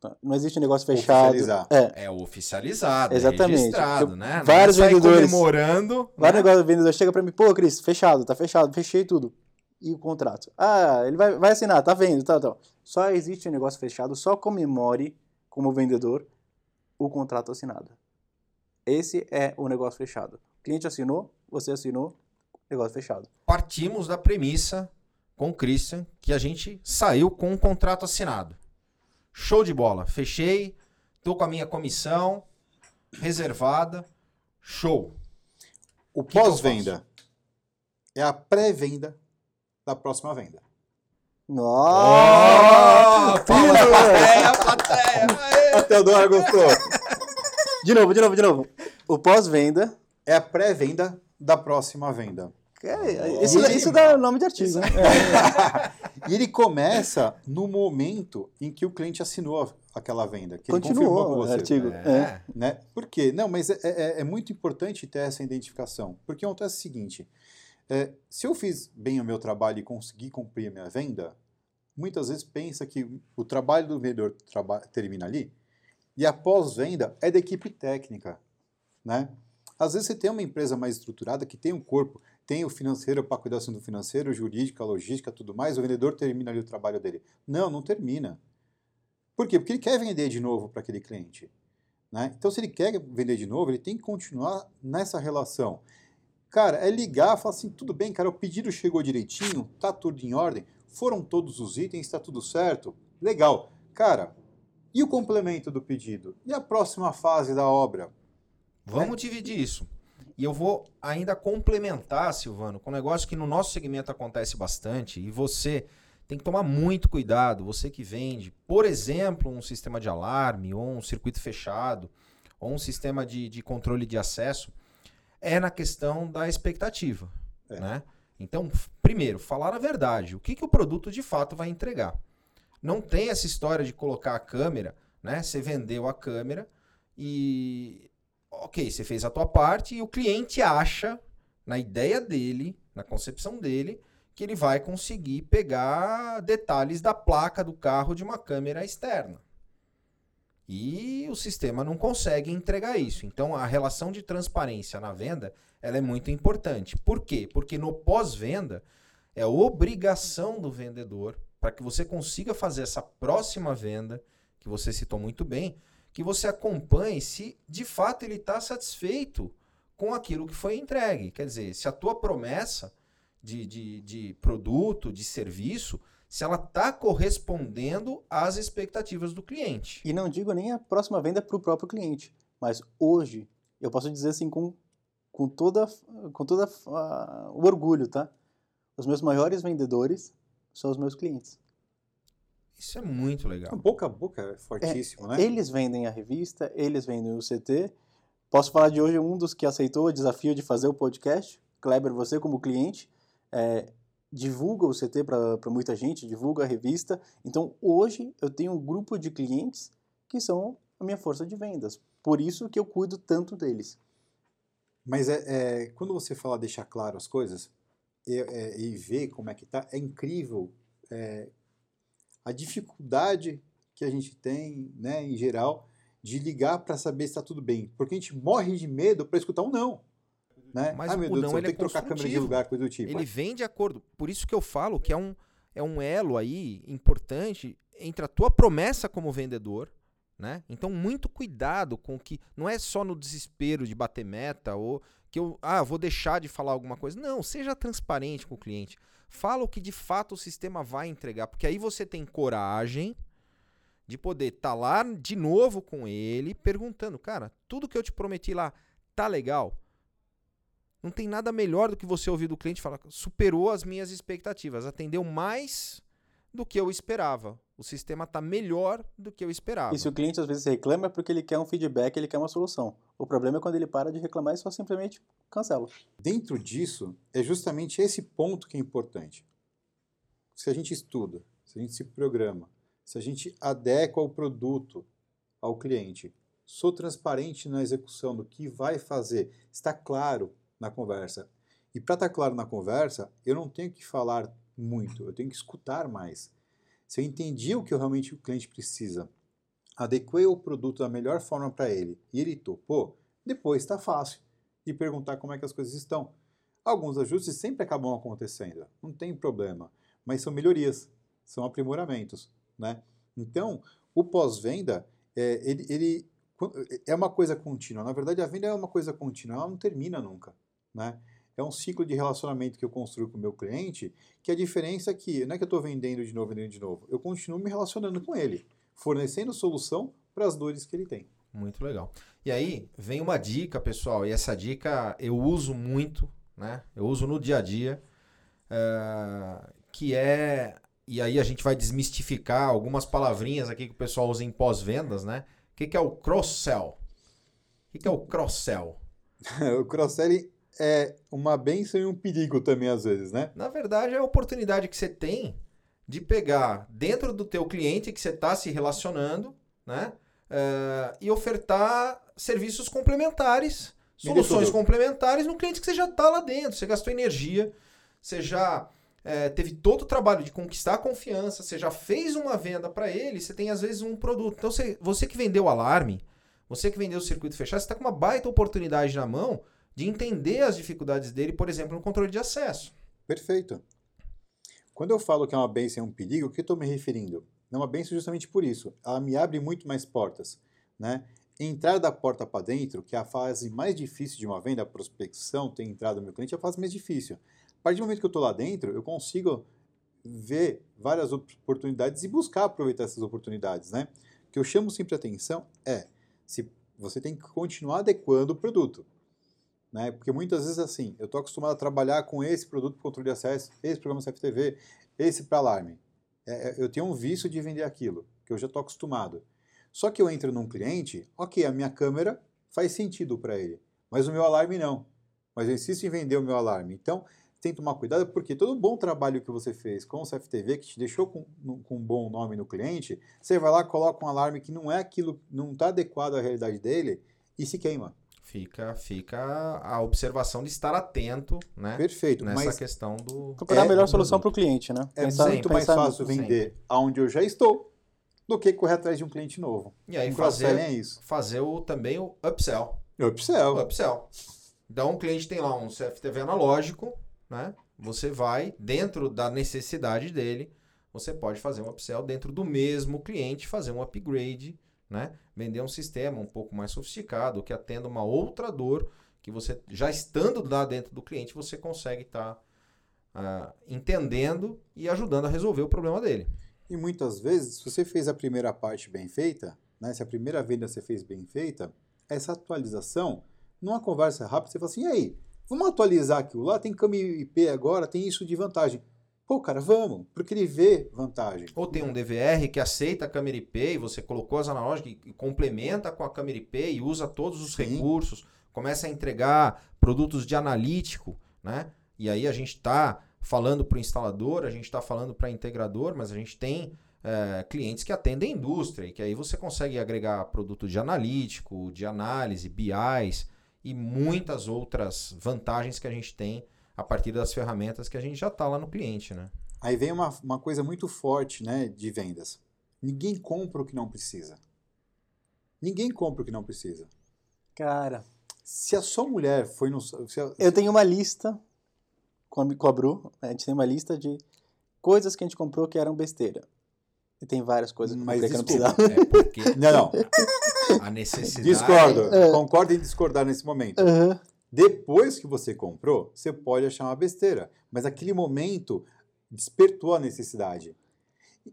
Tá? Não existe negócio fechado. Oficializar. É. É oficializado, Exatamente. é registrado, Eu- né? vários Não é vendedores- comemorando. Vai né? negócio, o vendedor chega pra mim, pô, Cris, fechado, tá fechado, fechei tudo. E o contrato? Ah, ele vai, vai assinar, tá vendo, tal, tal. Só existe um negócio fechado, só comemore, como vendedor, o contrato assinado. Esse é o negócio fechado. O cliente assinou, você assinou, negócio fechado. Partimos da premissa com o Christian que a gente saiu com um contrato assinado. Show de bola. Fechei, tô com a minha comissão reservada. Show. O pós-venda é a pré-venda da próxima venda. Nossa! Palmas, plateia, plateia. Aê. A Teodora gostou. De novo, de novo, de novo. O pós-venda. É a pré-venda da próxima venda. É, isso, isso dá nome de artigo, né? E ele começa no momento em que o cliente assinou aquela venda, que ele confirmou com Continuou o você. artigo. É. É. né? Por quê? Não, mas é, é- é muito importante ter essa identificação. Porque acontece o seguinte: é, se eu fiz bem o meu trabalho e consegui cumprir a minha venda, muitas vezes pensa que o trabalho do vendedor traba- termina ali e a pós-venda é da equipe técnica. Né? Às vezes você tem uma empresa mais estruturada que tem um corpo, tem o financeiro para cuidar do financeiro, jurídica, logística, tudo mais, o vendedor termina ali o trabalho dele. Não, não termina. Por quê? Porque ele quer vender de novo para aquele cliente. Né? Então, se ele quer vender de novo, ele tem que continuar nessa relação. Cara, é ligar, falar assim, tudo bem, cara, o pedido chegou direitinho, tá tudo em ordem, foram todos os itens, tá tudo certo, legal. Cara, e o complemento do pedido? E a próxima fase da obra? Vamos dividir isso. E eu vou ainda complementar, Silvano, com um negócio que no nosso segmento acontece bastante e você tem que tomar muito cuidado, você que vende, por exemplo, um sistema de alarme ou um circuito fechado ou um sistema de, de controle de acesso. é na questão da expectativa. É. Né? Então, primeiro, falar a verdade. O que, que o produto de fato vai entregar? Não tem essa história de colocar a câmera, né? Você vendeu a câmera e. Ok, você fez a tua parte e o cliente acha, na ideia dele, na concepção dele, que ele vai conseguir pegar detalhes da placa do carro de uma câmera externa. E o sistema não consegue entregar isso. Então a relação de transparência na venda ela é muito importante. Por quê? Porque no pós-venda é obrigação do vendedor para que você consiga fazer essa próxima venda, que você citou muito bem, que você acompanhe se de fato ele está satisfeito com aquilo que foi entregue. Quer dizer, se a tua promessa de, de, de produto, de serviço, se ela está correspondendo às expectativas do cliente. E não digo nem a próxima venda para o próprio cliente, mas hoje, eu posso dizer assim com, com toda, com toda ah, o orgulho, tá? Os meus maiores vendedores são os meus clientes. Isso é muito legal. Boca a boca é fortíssimo, né? Eles vendem a revista, eles vendem o CT. Posso falar de hoje um dos que aceitou o desafio de fazer o podcast, Kleber, você como cliente, é, divulga o CT para muita gente, divulga a revista. Então hoje eu tenho um grupo de clientes que são a minha força de vendas. Por isso que eu cuido tanto deles. Mas é, é, quando você fala deixar claro as coisas e, é, e ver como é que tá, é incrível é, a dificuldade que a gente tem, né, em geral, de ligar para saber se está tudo bem. Porque a gente morre de medo para escutar um não. Né? Mas Ai, meu o Deus não, céu, ele tem é que trocar a câmera de lugar, coisa do tipo. Ele vem de acordo. Por isso que eu falo que é um, é um elo aí importante entre a tua promessa como vendedor, né? Então, muito cuidado com que. Não é só no desespero de bater meta ou que eu ah, vou deixar de falar alguma coisa. Não, seja transparente com o cliente. Fala o que de fato o sistema vai entregar. Porque aí você tem coragem de poder estar lá de novo com ele, perguntando, cara, tudo que eu te prometi lá tá legal? Não tem nada melhor do que você ouvir do cliente falar, superou as minhas expectativas, atendeu mais do que eu esperava. O sistema está melhor do que eu esperava. E se o cliente às vezes reclama é porque ele quer um feedback, ele quer uma solução. O problema é quando ele para de reclamar e só simplesmente cancela. Dentro disso, é justamente esse ponto que é importante. Se a gente estuda, se a gente se programa, se a gente adequa o produto ao cliente, sou transparente na execução do que vai fazer, está claro na conversa. E para estar claro na conversa, eu não tenho que falar muito, eu tenho que escutar mais. Se eu entendi o que realmente o cliente precisa, adequei o produto da melhor forma para ele e ele topou, depois está fácil de perguntar como é que as coisas estão. Alguns ajustes sempre acabam acontecendo, não tem problema, mas são melhorias, são aprimoramentos, né? Então, o pós-venda, é, ele, ele é uma coisa contínua. Na verdade, a venda é uma coisa contínua, ela não termina nunca, né? É um ciclo de relacionamento que eu construo com o meu cliente, que a diferença é que não é que eu estou vendendo de novo, vendendo de novo, eu continuo me relacionando com ele, fornecendo solução para as dores que ele tem. Muito legal. E aí, vem uma dica, pessoal, e essa dica eu uso muito, né? Eu uso no dia a dia, eh, que é. E aí a gente vai desmistificar algumas palavrinhas aqui que o pessoal usa em pós-vendas, né? O que, que é o cross-sell? O que, que é o cross-sell? o cross-selling é uma benção e um perigo também às vezes, né? Na verdade, é a oportunidade que você tem de pegar dentro do teu cliente que você está se relacionando, né? eh, e ofertar serviços complementares, soluções complementares no cliente que você já está lá dentro. Você gastou energia, você já eh, teve todo o trabalho de conquistar a confiança, você já fez uma venda para ele, você tem às vezes um produto. Então, você, você que vendeu o alarme, você que vendeu o circuito fechado, você está com uma baita oportunidade na mão de entender as dificuldades dele, por exemplo, no controle de acesso. Perfeito. Quando eu falo que é uma benção e um perigo, o que estou me referindo? É uma benção justamente por isso. Ela me abre muito mais portas. Né? Entrar da porta para dentro, que é a fase mais difícil de uma venda, a prospecção, ter entrado no meu cliente, é a fase mais difícil. A partir do momento que eu estou lá dentro, eu consigo ver várias oportunidades e buscar aproveitar essas oportunidades. Né? O que eu chamo sempre atenção é se você tem que continuar adequando o produto. Né? Porque muitas vezes assim, eu estou acostumado a trabalhar com esse produto para controle de acesso, esse programa CFTV, esse para alarme. É, eu tenho um vício de vender aquilo, que eu já estou acostumado. Só que eu entro num cliente, ok, a minha câmera faz sentido para ele, mas o meu alarme não. mas eu insisto em vender o meu alarme. Então, tem que tomar cuidado, porque todo bom trabalho que você fez com o CFTV, que te deixou com, com um bom nome no cliente, você vai lá, coloca um alarme que não é aquilo, não está adequado à realidade dele e se queima. Fica, fica a observação de estar atento, né? Perfeito, Nessa questão do. Procurar a É, melhor do solução para o cliente, né? é Pensar- muito mais fácil vender aonde eu já estou do que correr atrás de um cliente novo. E aí Um fazer, é isso. fazer o, também o upsell. Upsell. O upsell. Então o cliente tem lá um CFTV analógico, né? Você vai, dentro da necessidade dele, você pode fazer um upsell dentro do mesmo cliente, fazer um upgrade, né? Vender um sistema um pouco mais sofisticado, que atenda uma outra dor, que você, já estando lá dentro do cliente, você consegue estar entendendo e ajudando a resolver o problema dele. E muitas vezes, se você fez a primeira parte bem feita, né, se a primeira venda você fez bem feita, essa atualização, numa conversa rápida, você fala assim, e aí, vamos atualizar aquilo lá? Tem câmbio IP agora, tem isso de vantagem. Pô, cara, vamos, porque ele vê vantagem. Ou tem um DVR que aceita a câmera IP e você colocou as analógicas e complementa com a câmera IP e usa todos os Sim. recursos, começa a entregar produtos de analítico, né? E aí a gente está falando para o instalador, a gente está falando para integrador, mas a gente tem eh, clientes que atendem a indústria e que aí você consegue agregar produto de analítico, de análise, BIs e muitas outras vantagens que a gente tem a partir das ferramentas que a gente já está lá no cliente, né? Aí vem uma, uma coisa muito forte né, de vendas. Ninguém compra o que não precisa. Ninguém compra o que não precisa. Cara, Se a sua mulher foi no... Se a, eu tenho uma lista com a, com a Bru, a gente tem uma lista de coisas que a gente comprou que eram besteira. E tem várias coisas Mas que eu não desculpa. precisava. É porque Não, não. a necessidade. Discordo. É. Concordo em discordar nesse momento. Aham. Depois que você comprou, você pode achar uma besteira. Mas aquele momento despertou a necessidade.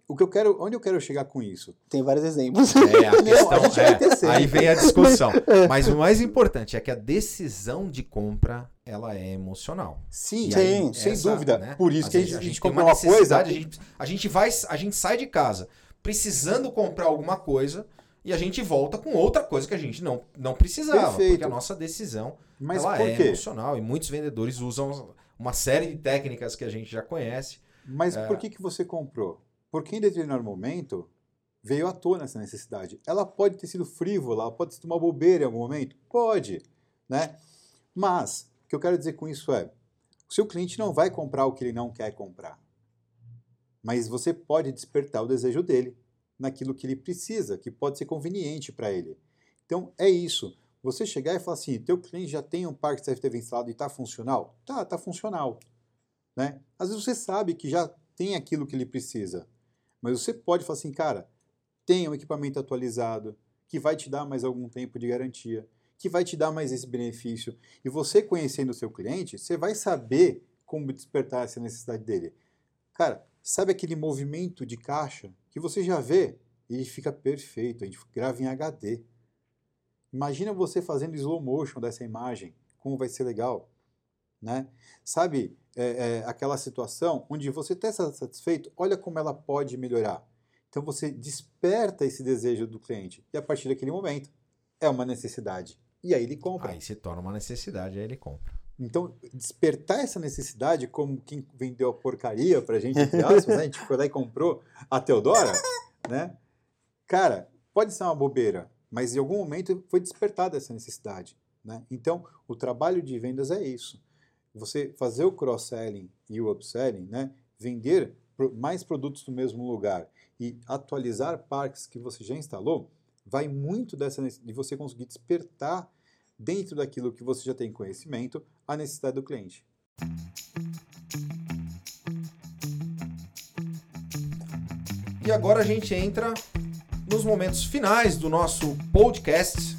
O que eu quero, onde eu quero chegar com isso? Tem vários exemplos. É, a questão a gente é, aí vem a discussão. Mas o mais importante é que a decisão de compra ela é emocional. Sim, E aí, sim, sem essa, dúvida. né, Por isso que a gente, a gente tem comprou uma coisa. necessidade, A gente, a gente vai, a gente sai de casa precisando comprar alguma coisa e a gente volta com outra coisa que a gente não, não precisava, Perfeito. porque a nossa decisão Mas ela é emocional e muitos vendedores usam uma série de técnicas que a gente já conhece. Mas É. por que, que você comprou? Porque em determinado momento veio à tona essa necessidade. Ela pode ter sido frívola, ela pode sido uma bobeira em algum momento? Pode, né? Mas, o que eu quero dizer com isso é, o seu cliente não vai comprar o que ele não quer comprar. Mas você pode despertar o desejo dele naquilo que ele precisa, que pode ser conveniente para ele. Então, é isso. Você chegar e falar assim, teu cliente já tem um parque CFTV instalado e está funcional? Tá, está funcional. Né? Às vezes você sabe que já tem aquilo que ele precisa, mas você pode falar assim, cara, tem um equipamento atualizado, que vai te dar mais algum tempo de garantia, que vai te dar mais esse benefício. E você conhecendo o seu cliente, você vai saber como despertar essa necessidade dele. Cara, sabe aquele movimento de caixa que você já vê? Ele fica perfeito, a gente grava em HD. Imagina você fazendo slow motion dessa imagem, como vai ser legal, né? Sabe é, é, aquela situação onde você está satisfeito, olha como ela pode melhorar. Então você desperta esse desejo do cliente e a partir daquele momento é uma necessidade e aí ele compra. Aí se torna uma necessidade, aí ele compra. Então despertar essa necessidade como quem vendeu a porcaria pra gente, entre aspas, né? a gente foi lá e comprou a Teodora, né? Cara, pode ser uma bobeira, mas em algum momento foi despertada essa necessidade, né? Então o trabalho de vendas é isso você fazer o cross-selling e o upselling, né, vender mais produtos no mesmo lugar e atualizar parques que você já instalou, vai muito dessa de você conseguir despertar dentro daquilo que você já tem conhecimento a necessidade do cliente. E agora a gente entra nos momentos finais do nosso podcast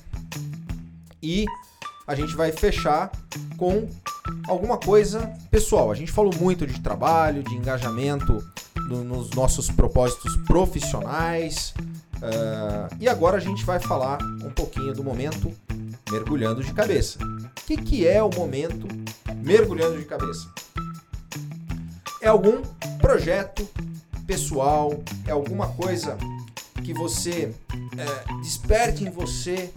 e a gente vai fechar com alguma coisa pessoal. A gente falou muito de trabalho, de engajamento no- nos nossos propósitos profissionais. ah, e agora a gente vai falar um pouquinho do momento mergulhando de cabeça. O que, que é o momento mergulhando de cabeça? É algum projeto pessoal, é alguma coisa que você é, desperte em você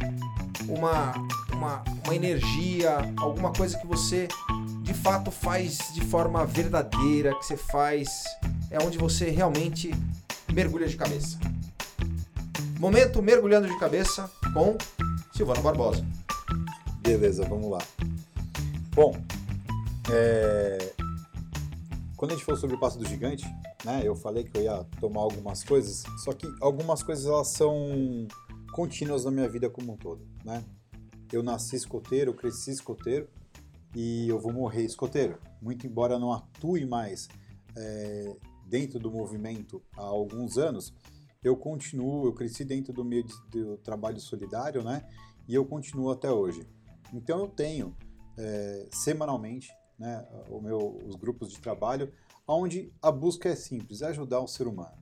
uma, uma, uma energia, alguma coisa que você de fato faz de forma verdadeira, que você faz é onde você realmente mergulha de cabeça. Momento mergulhando de cabeça com Silvano Barbosa. Beleza, vamos lá. Bom, é, quando a gente falou sobre o passo do gigante, né, eu falei que eu ia tomar algumas coisas, só que algumas coisas elas são contínuas na minha vida como um todo, né? Eu nasci escoteiro, eu cresci escoteiro e eu vou morrer escoteiro. Muito embora não atue mais é, dentro do movimento há alguns anos, eu continuo, eu cresci dentro do meio do trabalho solidário, né? E eu continuo até hoje. Então eu tenho é, semanalmente né, o meu, os grupos de trabalho, onde a busca é simples, é ajudar o ser humano.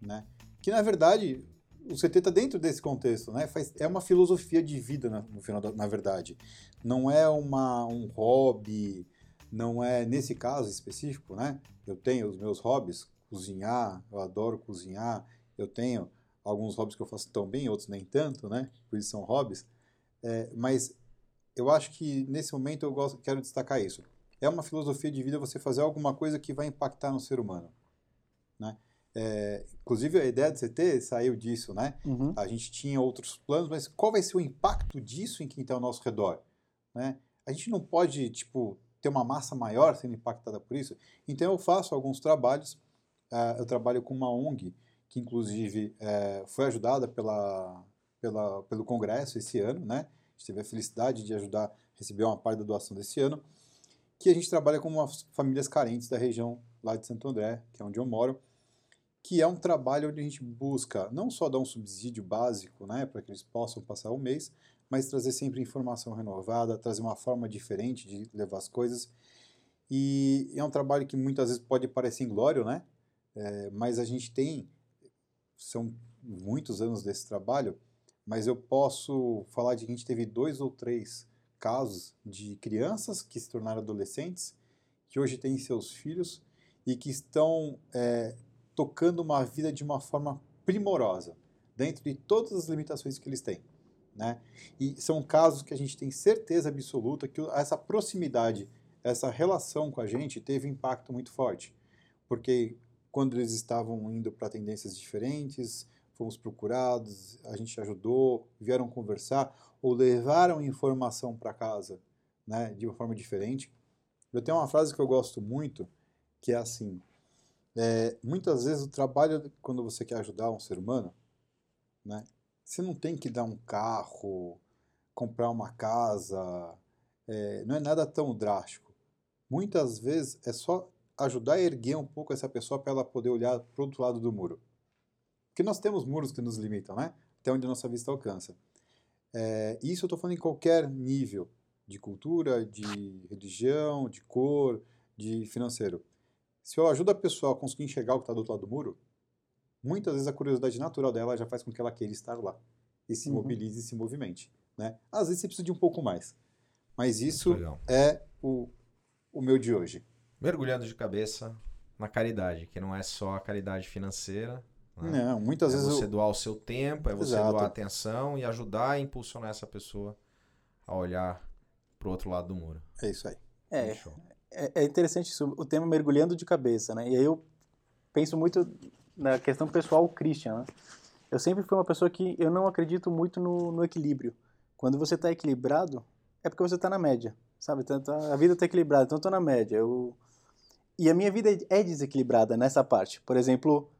Né? Que na verdade o CT está dentro desse contexto, né? Faz, é uma filosofia de vida na, no final, na verdade. Não é uma, um hobby, não é nesse caso específico, né? Eu tenho os meus hobbies, cozinhar, eu adoro cozinhar, eu tenho alguns hobbies que eu faço tão bem, outros nem tanto, né? Por isso são hobbies. É, mas eu acho que nesse momento eu gosto, quero destacar isso. É uma filosofia de vida você fazer alguma coisa que vai impactar no ser humano, né? É, inclusive a ideia do CT saiu disso, né? Uhum. A gente tinha outros planos, mas qual vai ser o impacto disso em quem está ao nosso redor, né? A gente não pode tipo ter uma massa maior sendo impactada por isso. Então eu faço alguns trabalhos. Uh, eu trabalho com uma ONG que inclusive uh, foi ajudada pela, pela, pelo Congresso esse ano, né? A teve a felicidade de ajudar, receber uma parte da doação desse ano, que a gente trabalha com umas famílias carentes da região lá de Santo André, que é onde eu moro, que é um trabalho onde a gente busca não só dar um subsídio básico, né, para que eles possam passar o mês, mas trazer sempre informação renovada, trazer uma forma diferente de levar as coisas. E é um trabalho que muitas vezes pode parecer inglório, né? É, mas a gente tem, são muitos anos desse trabalho, mas eu posso falar de que a gente teve dois ou três casos de crianças que se tornaram adolescentes, que hoje têm seus filhos e que estão é, tocando uma vida de uma forma primorosa, dentro de todas as limitações que eles têm. Né? E são casos que a gente tem certeza absoluta que essa proximidade, essa relação com a gente teve impacto muito forte. Porque quando eles estavam indo para tendências diferentes, fomos procurados, a gente ajudou, vieram conversar ou levaram informação para casa né, de uma forma diferente. Eu tenho uma frase que eu gosto muito, que é assim: é, muitas vezes o trabalho, quando você quer ajudar um ser humano, né, você não tem que dar um carro, comprar uma casa, é, não é nada tão drástico. Muitas vezes é só ajudar a erguer um pouco essa pessoa para ela poder olhar para o outro lado do muro. Porque nós temos muros que nos limitam, né? Até onde a nossa vista alcança. É, isso eu estou falando em qualquer nível de cultura, de religião, de cor, de financeiro. Se eu ajudo a pessoa a conseguir enxergar o que está do outro lado do muro, muitas vezes a curiosidade natural dela já faz com que ela queira estar lá e se uhum. mobilize e se movimente. Né? Às vezes você precisa de um pouco mais. Mas isso é o, o meu de hoje. Mergulhando de cabeça na caridade, que não é só a caridade financeira. Né? Não, muitas é vezes. É você eu... doar o seu tempo, é você Exato. doar atenção e ajudar a impulsionar essa pessoa a olhar para o outro lado do muro. É isso aí. É, é, é, interessante isso, o tema mergulhando de cabeça, né? E aí eu penso muito na questão pessoal Christian, né? Eu sempre fui uma pessoa que eu não acredito muito no, no equilíbrio. Quando você está equilibrado, é porque você está na média, sabe? Tanto a vida está equilibrada, então eu estou na média. Eu... E a minha vida é desequilibrada nessa parte. Por exemplo,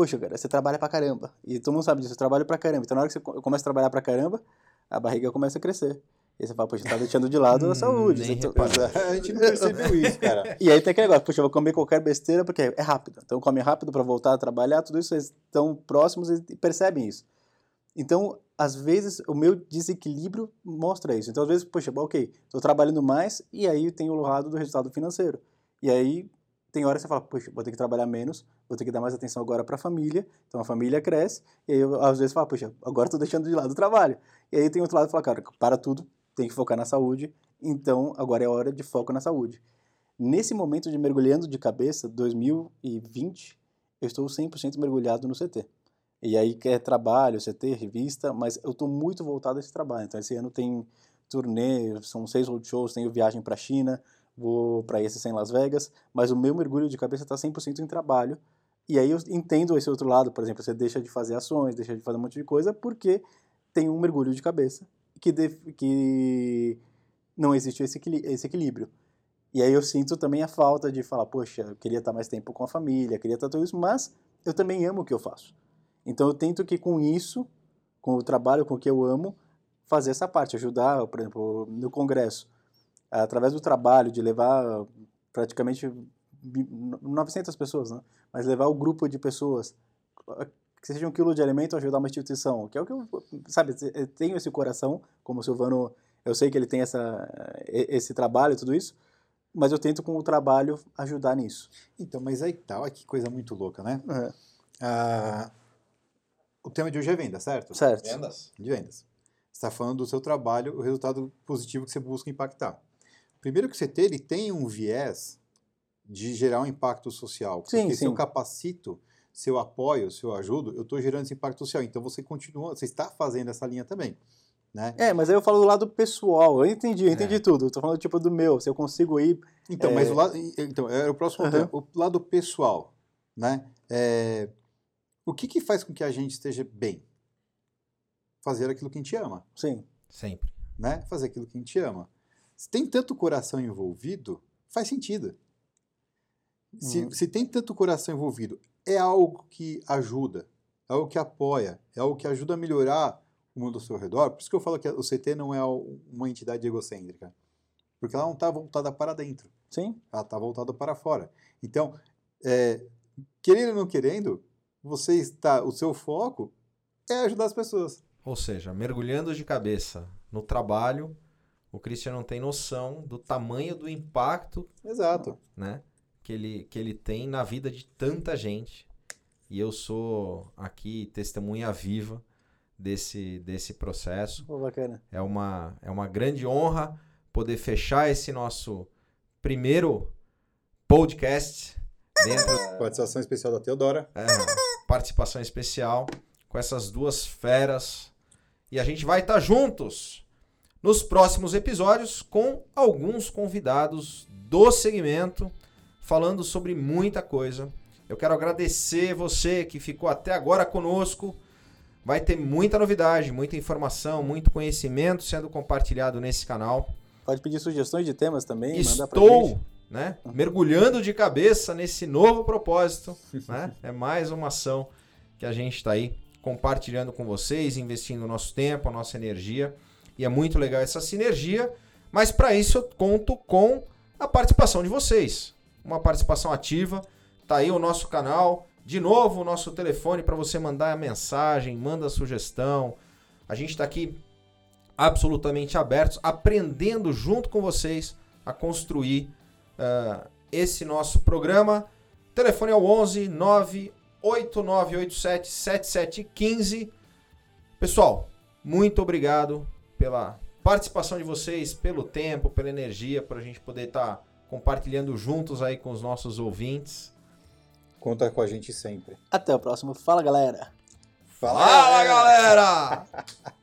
poxa, cara, você trabalha pra caramba. E todo mundo sabe disso, eu trabalho pra caramba. Então na hora que você começa a trabalhar pra caramba, a barriga começa a crescer. E você fala, poxa, tá deixando de lado a hum, saúde. Nem a gente não percebeu isso, cara. E aí tem aquele negócio, puxa, eu vou comer qualquer besteira porque é rápido. Então come rápido para voltar a trabalhar, tudo isso, eles estão próximos e percebem isso. Então, às vezes, o meu desequilíbrio mostra isso. Então, às vezes, poxa, ok, estou trabalhando mais e aí tem o lado do resultado financeiro. E aí tem hora que você fala, puxa, vou ter que trabalhar menos, vou ter que dar mais atenção agora para a família, então a família cresce, e aí eu, às vezes falo, puxa, agora estou deixando de lado o trabalho. E aí tem outro lado que fala, cara, para tudo, tem que focar na saúde, então agora é hora de foco na saúde. Nesse momento de mergulhando de cabeça, 2020, eu estou 100% mergulhado no CT. E aí é trabalho, CT, revista, mas eu estou muito voltado a esse trabalho. Então esse ano tem turnê, são seis roadshows, tenho viagem para China, vou para esse em Las Vegas, mas o meu mergulho de cabeça está 100% em trabalho. E aí eu entendo esse outro lado, por exemplo, você deixa de fazer ações, deixa de fazer um monte de coisa porque tem um mergulho de cabeça que, que não existe esse, esse equilíbrio. E aí eu sinto também a falta de falar, poxa, eu queria estar mais tempo com a família, queria estar tudo isso, mas eu também amo o que eu faço. Então eu tento que com isso, com o trabalho, com o que eu amo, fazer essa parte, ajudar, por exemplo, no congresso, através do trabalho, de levar praticamente bi- 900 pessoas, né? Mas levar o grupo de pessoas, que seja um quilo de alimento, ajudar uma instituição, que é o que eu, sabe, eu tenho esse coração, como o Silvano, eu sei que ele tem essa, esse trabalho, tudo isso, mas eu tento com o trabalho ajudar nisso. Então, mas aí tá, olha que coisa muito louca, né? É, Ah, o tema de hoje é venda, certo? certo. Vendas? De vendas. Você está falando do seu trabalho, o resultado positivo que você busca impactar. Primeiro que o CT ele tem um viés de gerar um impacto social. Sim, Porque se eu sim. capacito, se eu apoio, se eu ajudo, eu estou gerando esse impacto social. Então você continua, você está fazendo essa linha também. Né? É, mas aí eu falo do lado pessoal. Eu entendi, eu entendi É. tudo. Tô falando tipo do meu, se eu consigo ir. Então, É. mas o lado, então, era o próximo Aham. tema. O lado pessoal, né? É, o que, que faz com que a gente esteja bem? Fazer aquilo que a gente ama, Sim. Sempre. né? Fazer aquilo que a gente ama. Se tem tanto coração envolvido, faz sentido. Se, Uhum. se tem tanto coração envolvido, é algo que ajuda, é algo que apoia, é algo que ajuda a melhorar o mundo ao seu redor. Por isso que eu falo que o CT não é uma entidade egocêntrica. Porque ela não está voltada para dentro Sim. ela está voltada para fora. Então, é, querendo ou não querendo, você está, o seu foco é ajudar as pessoas. Ou seja, mergulhando de cabeça no trabalho, o Christian não tem noção do tamanho do impacto Exato. né, que, ele, que ele tem na vida de tanta gente. E eu sou aqui testemunha viva desse, desse processo. Pô, bacana. É uma, é uma grande honra poder fechar esse nosso primeiro podcast dentro Participação especial da Teodora. é, participação especial com essas duas feras. E a gente vai estar juntos nos próximos episódios com alguns convidados do segmento, falando sobre muita coisa. Eu quero agradecer você que ficou até agora conosco. Vai ter muita novidade, muita informação, muito conhecimento sendo compartilhado nesse canal. Pode pedir sugestões de temas também, Estou né, mergulhando de cabeça nesse novo propósito. Né? É mais uma ação que a gente está aí compartilhando com vocês, investindo o nosso tempo, a nossa energia. E é muito legal essa sinergia. Mas para isso eu conto com a participação de vocês. Uma participação ativa. Tá aí o nosso canal. De novo, o nosso telefone para você mandar a mensagem, manda a sugestão. A gente está aqui absolutamente abertos, aprendendo junto com vocês a construir ah, esse nosso programa. O telefone é o 11 98987 7715. Pessoal, muito obrigado pela participação de vocês, pelo tempo, pela energia, para a gente poder estar compartilhando juntos aí com os nossos ouvintes. Conta com a gente sempre. Até o próximo. Fala, galera. Fala, galera!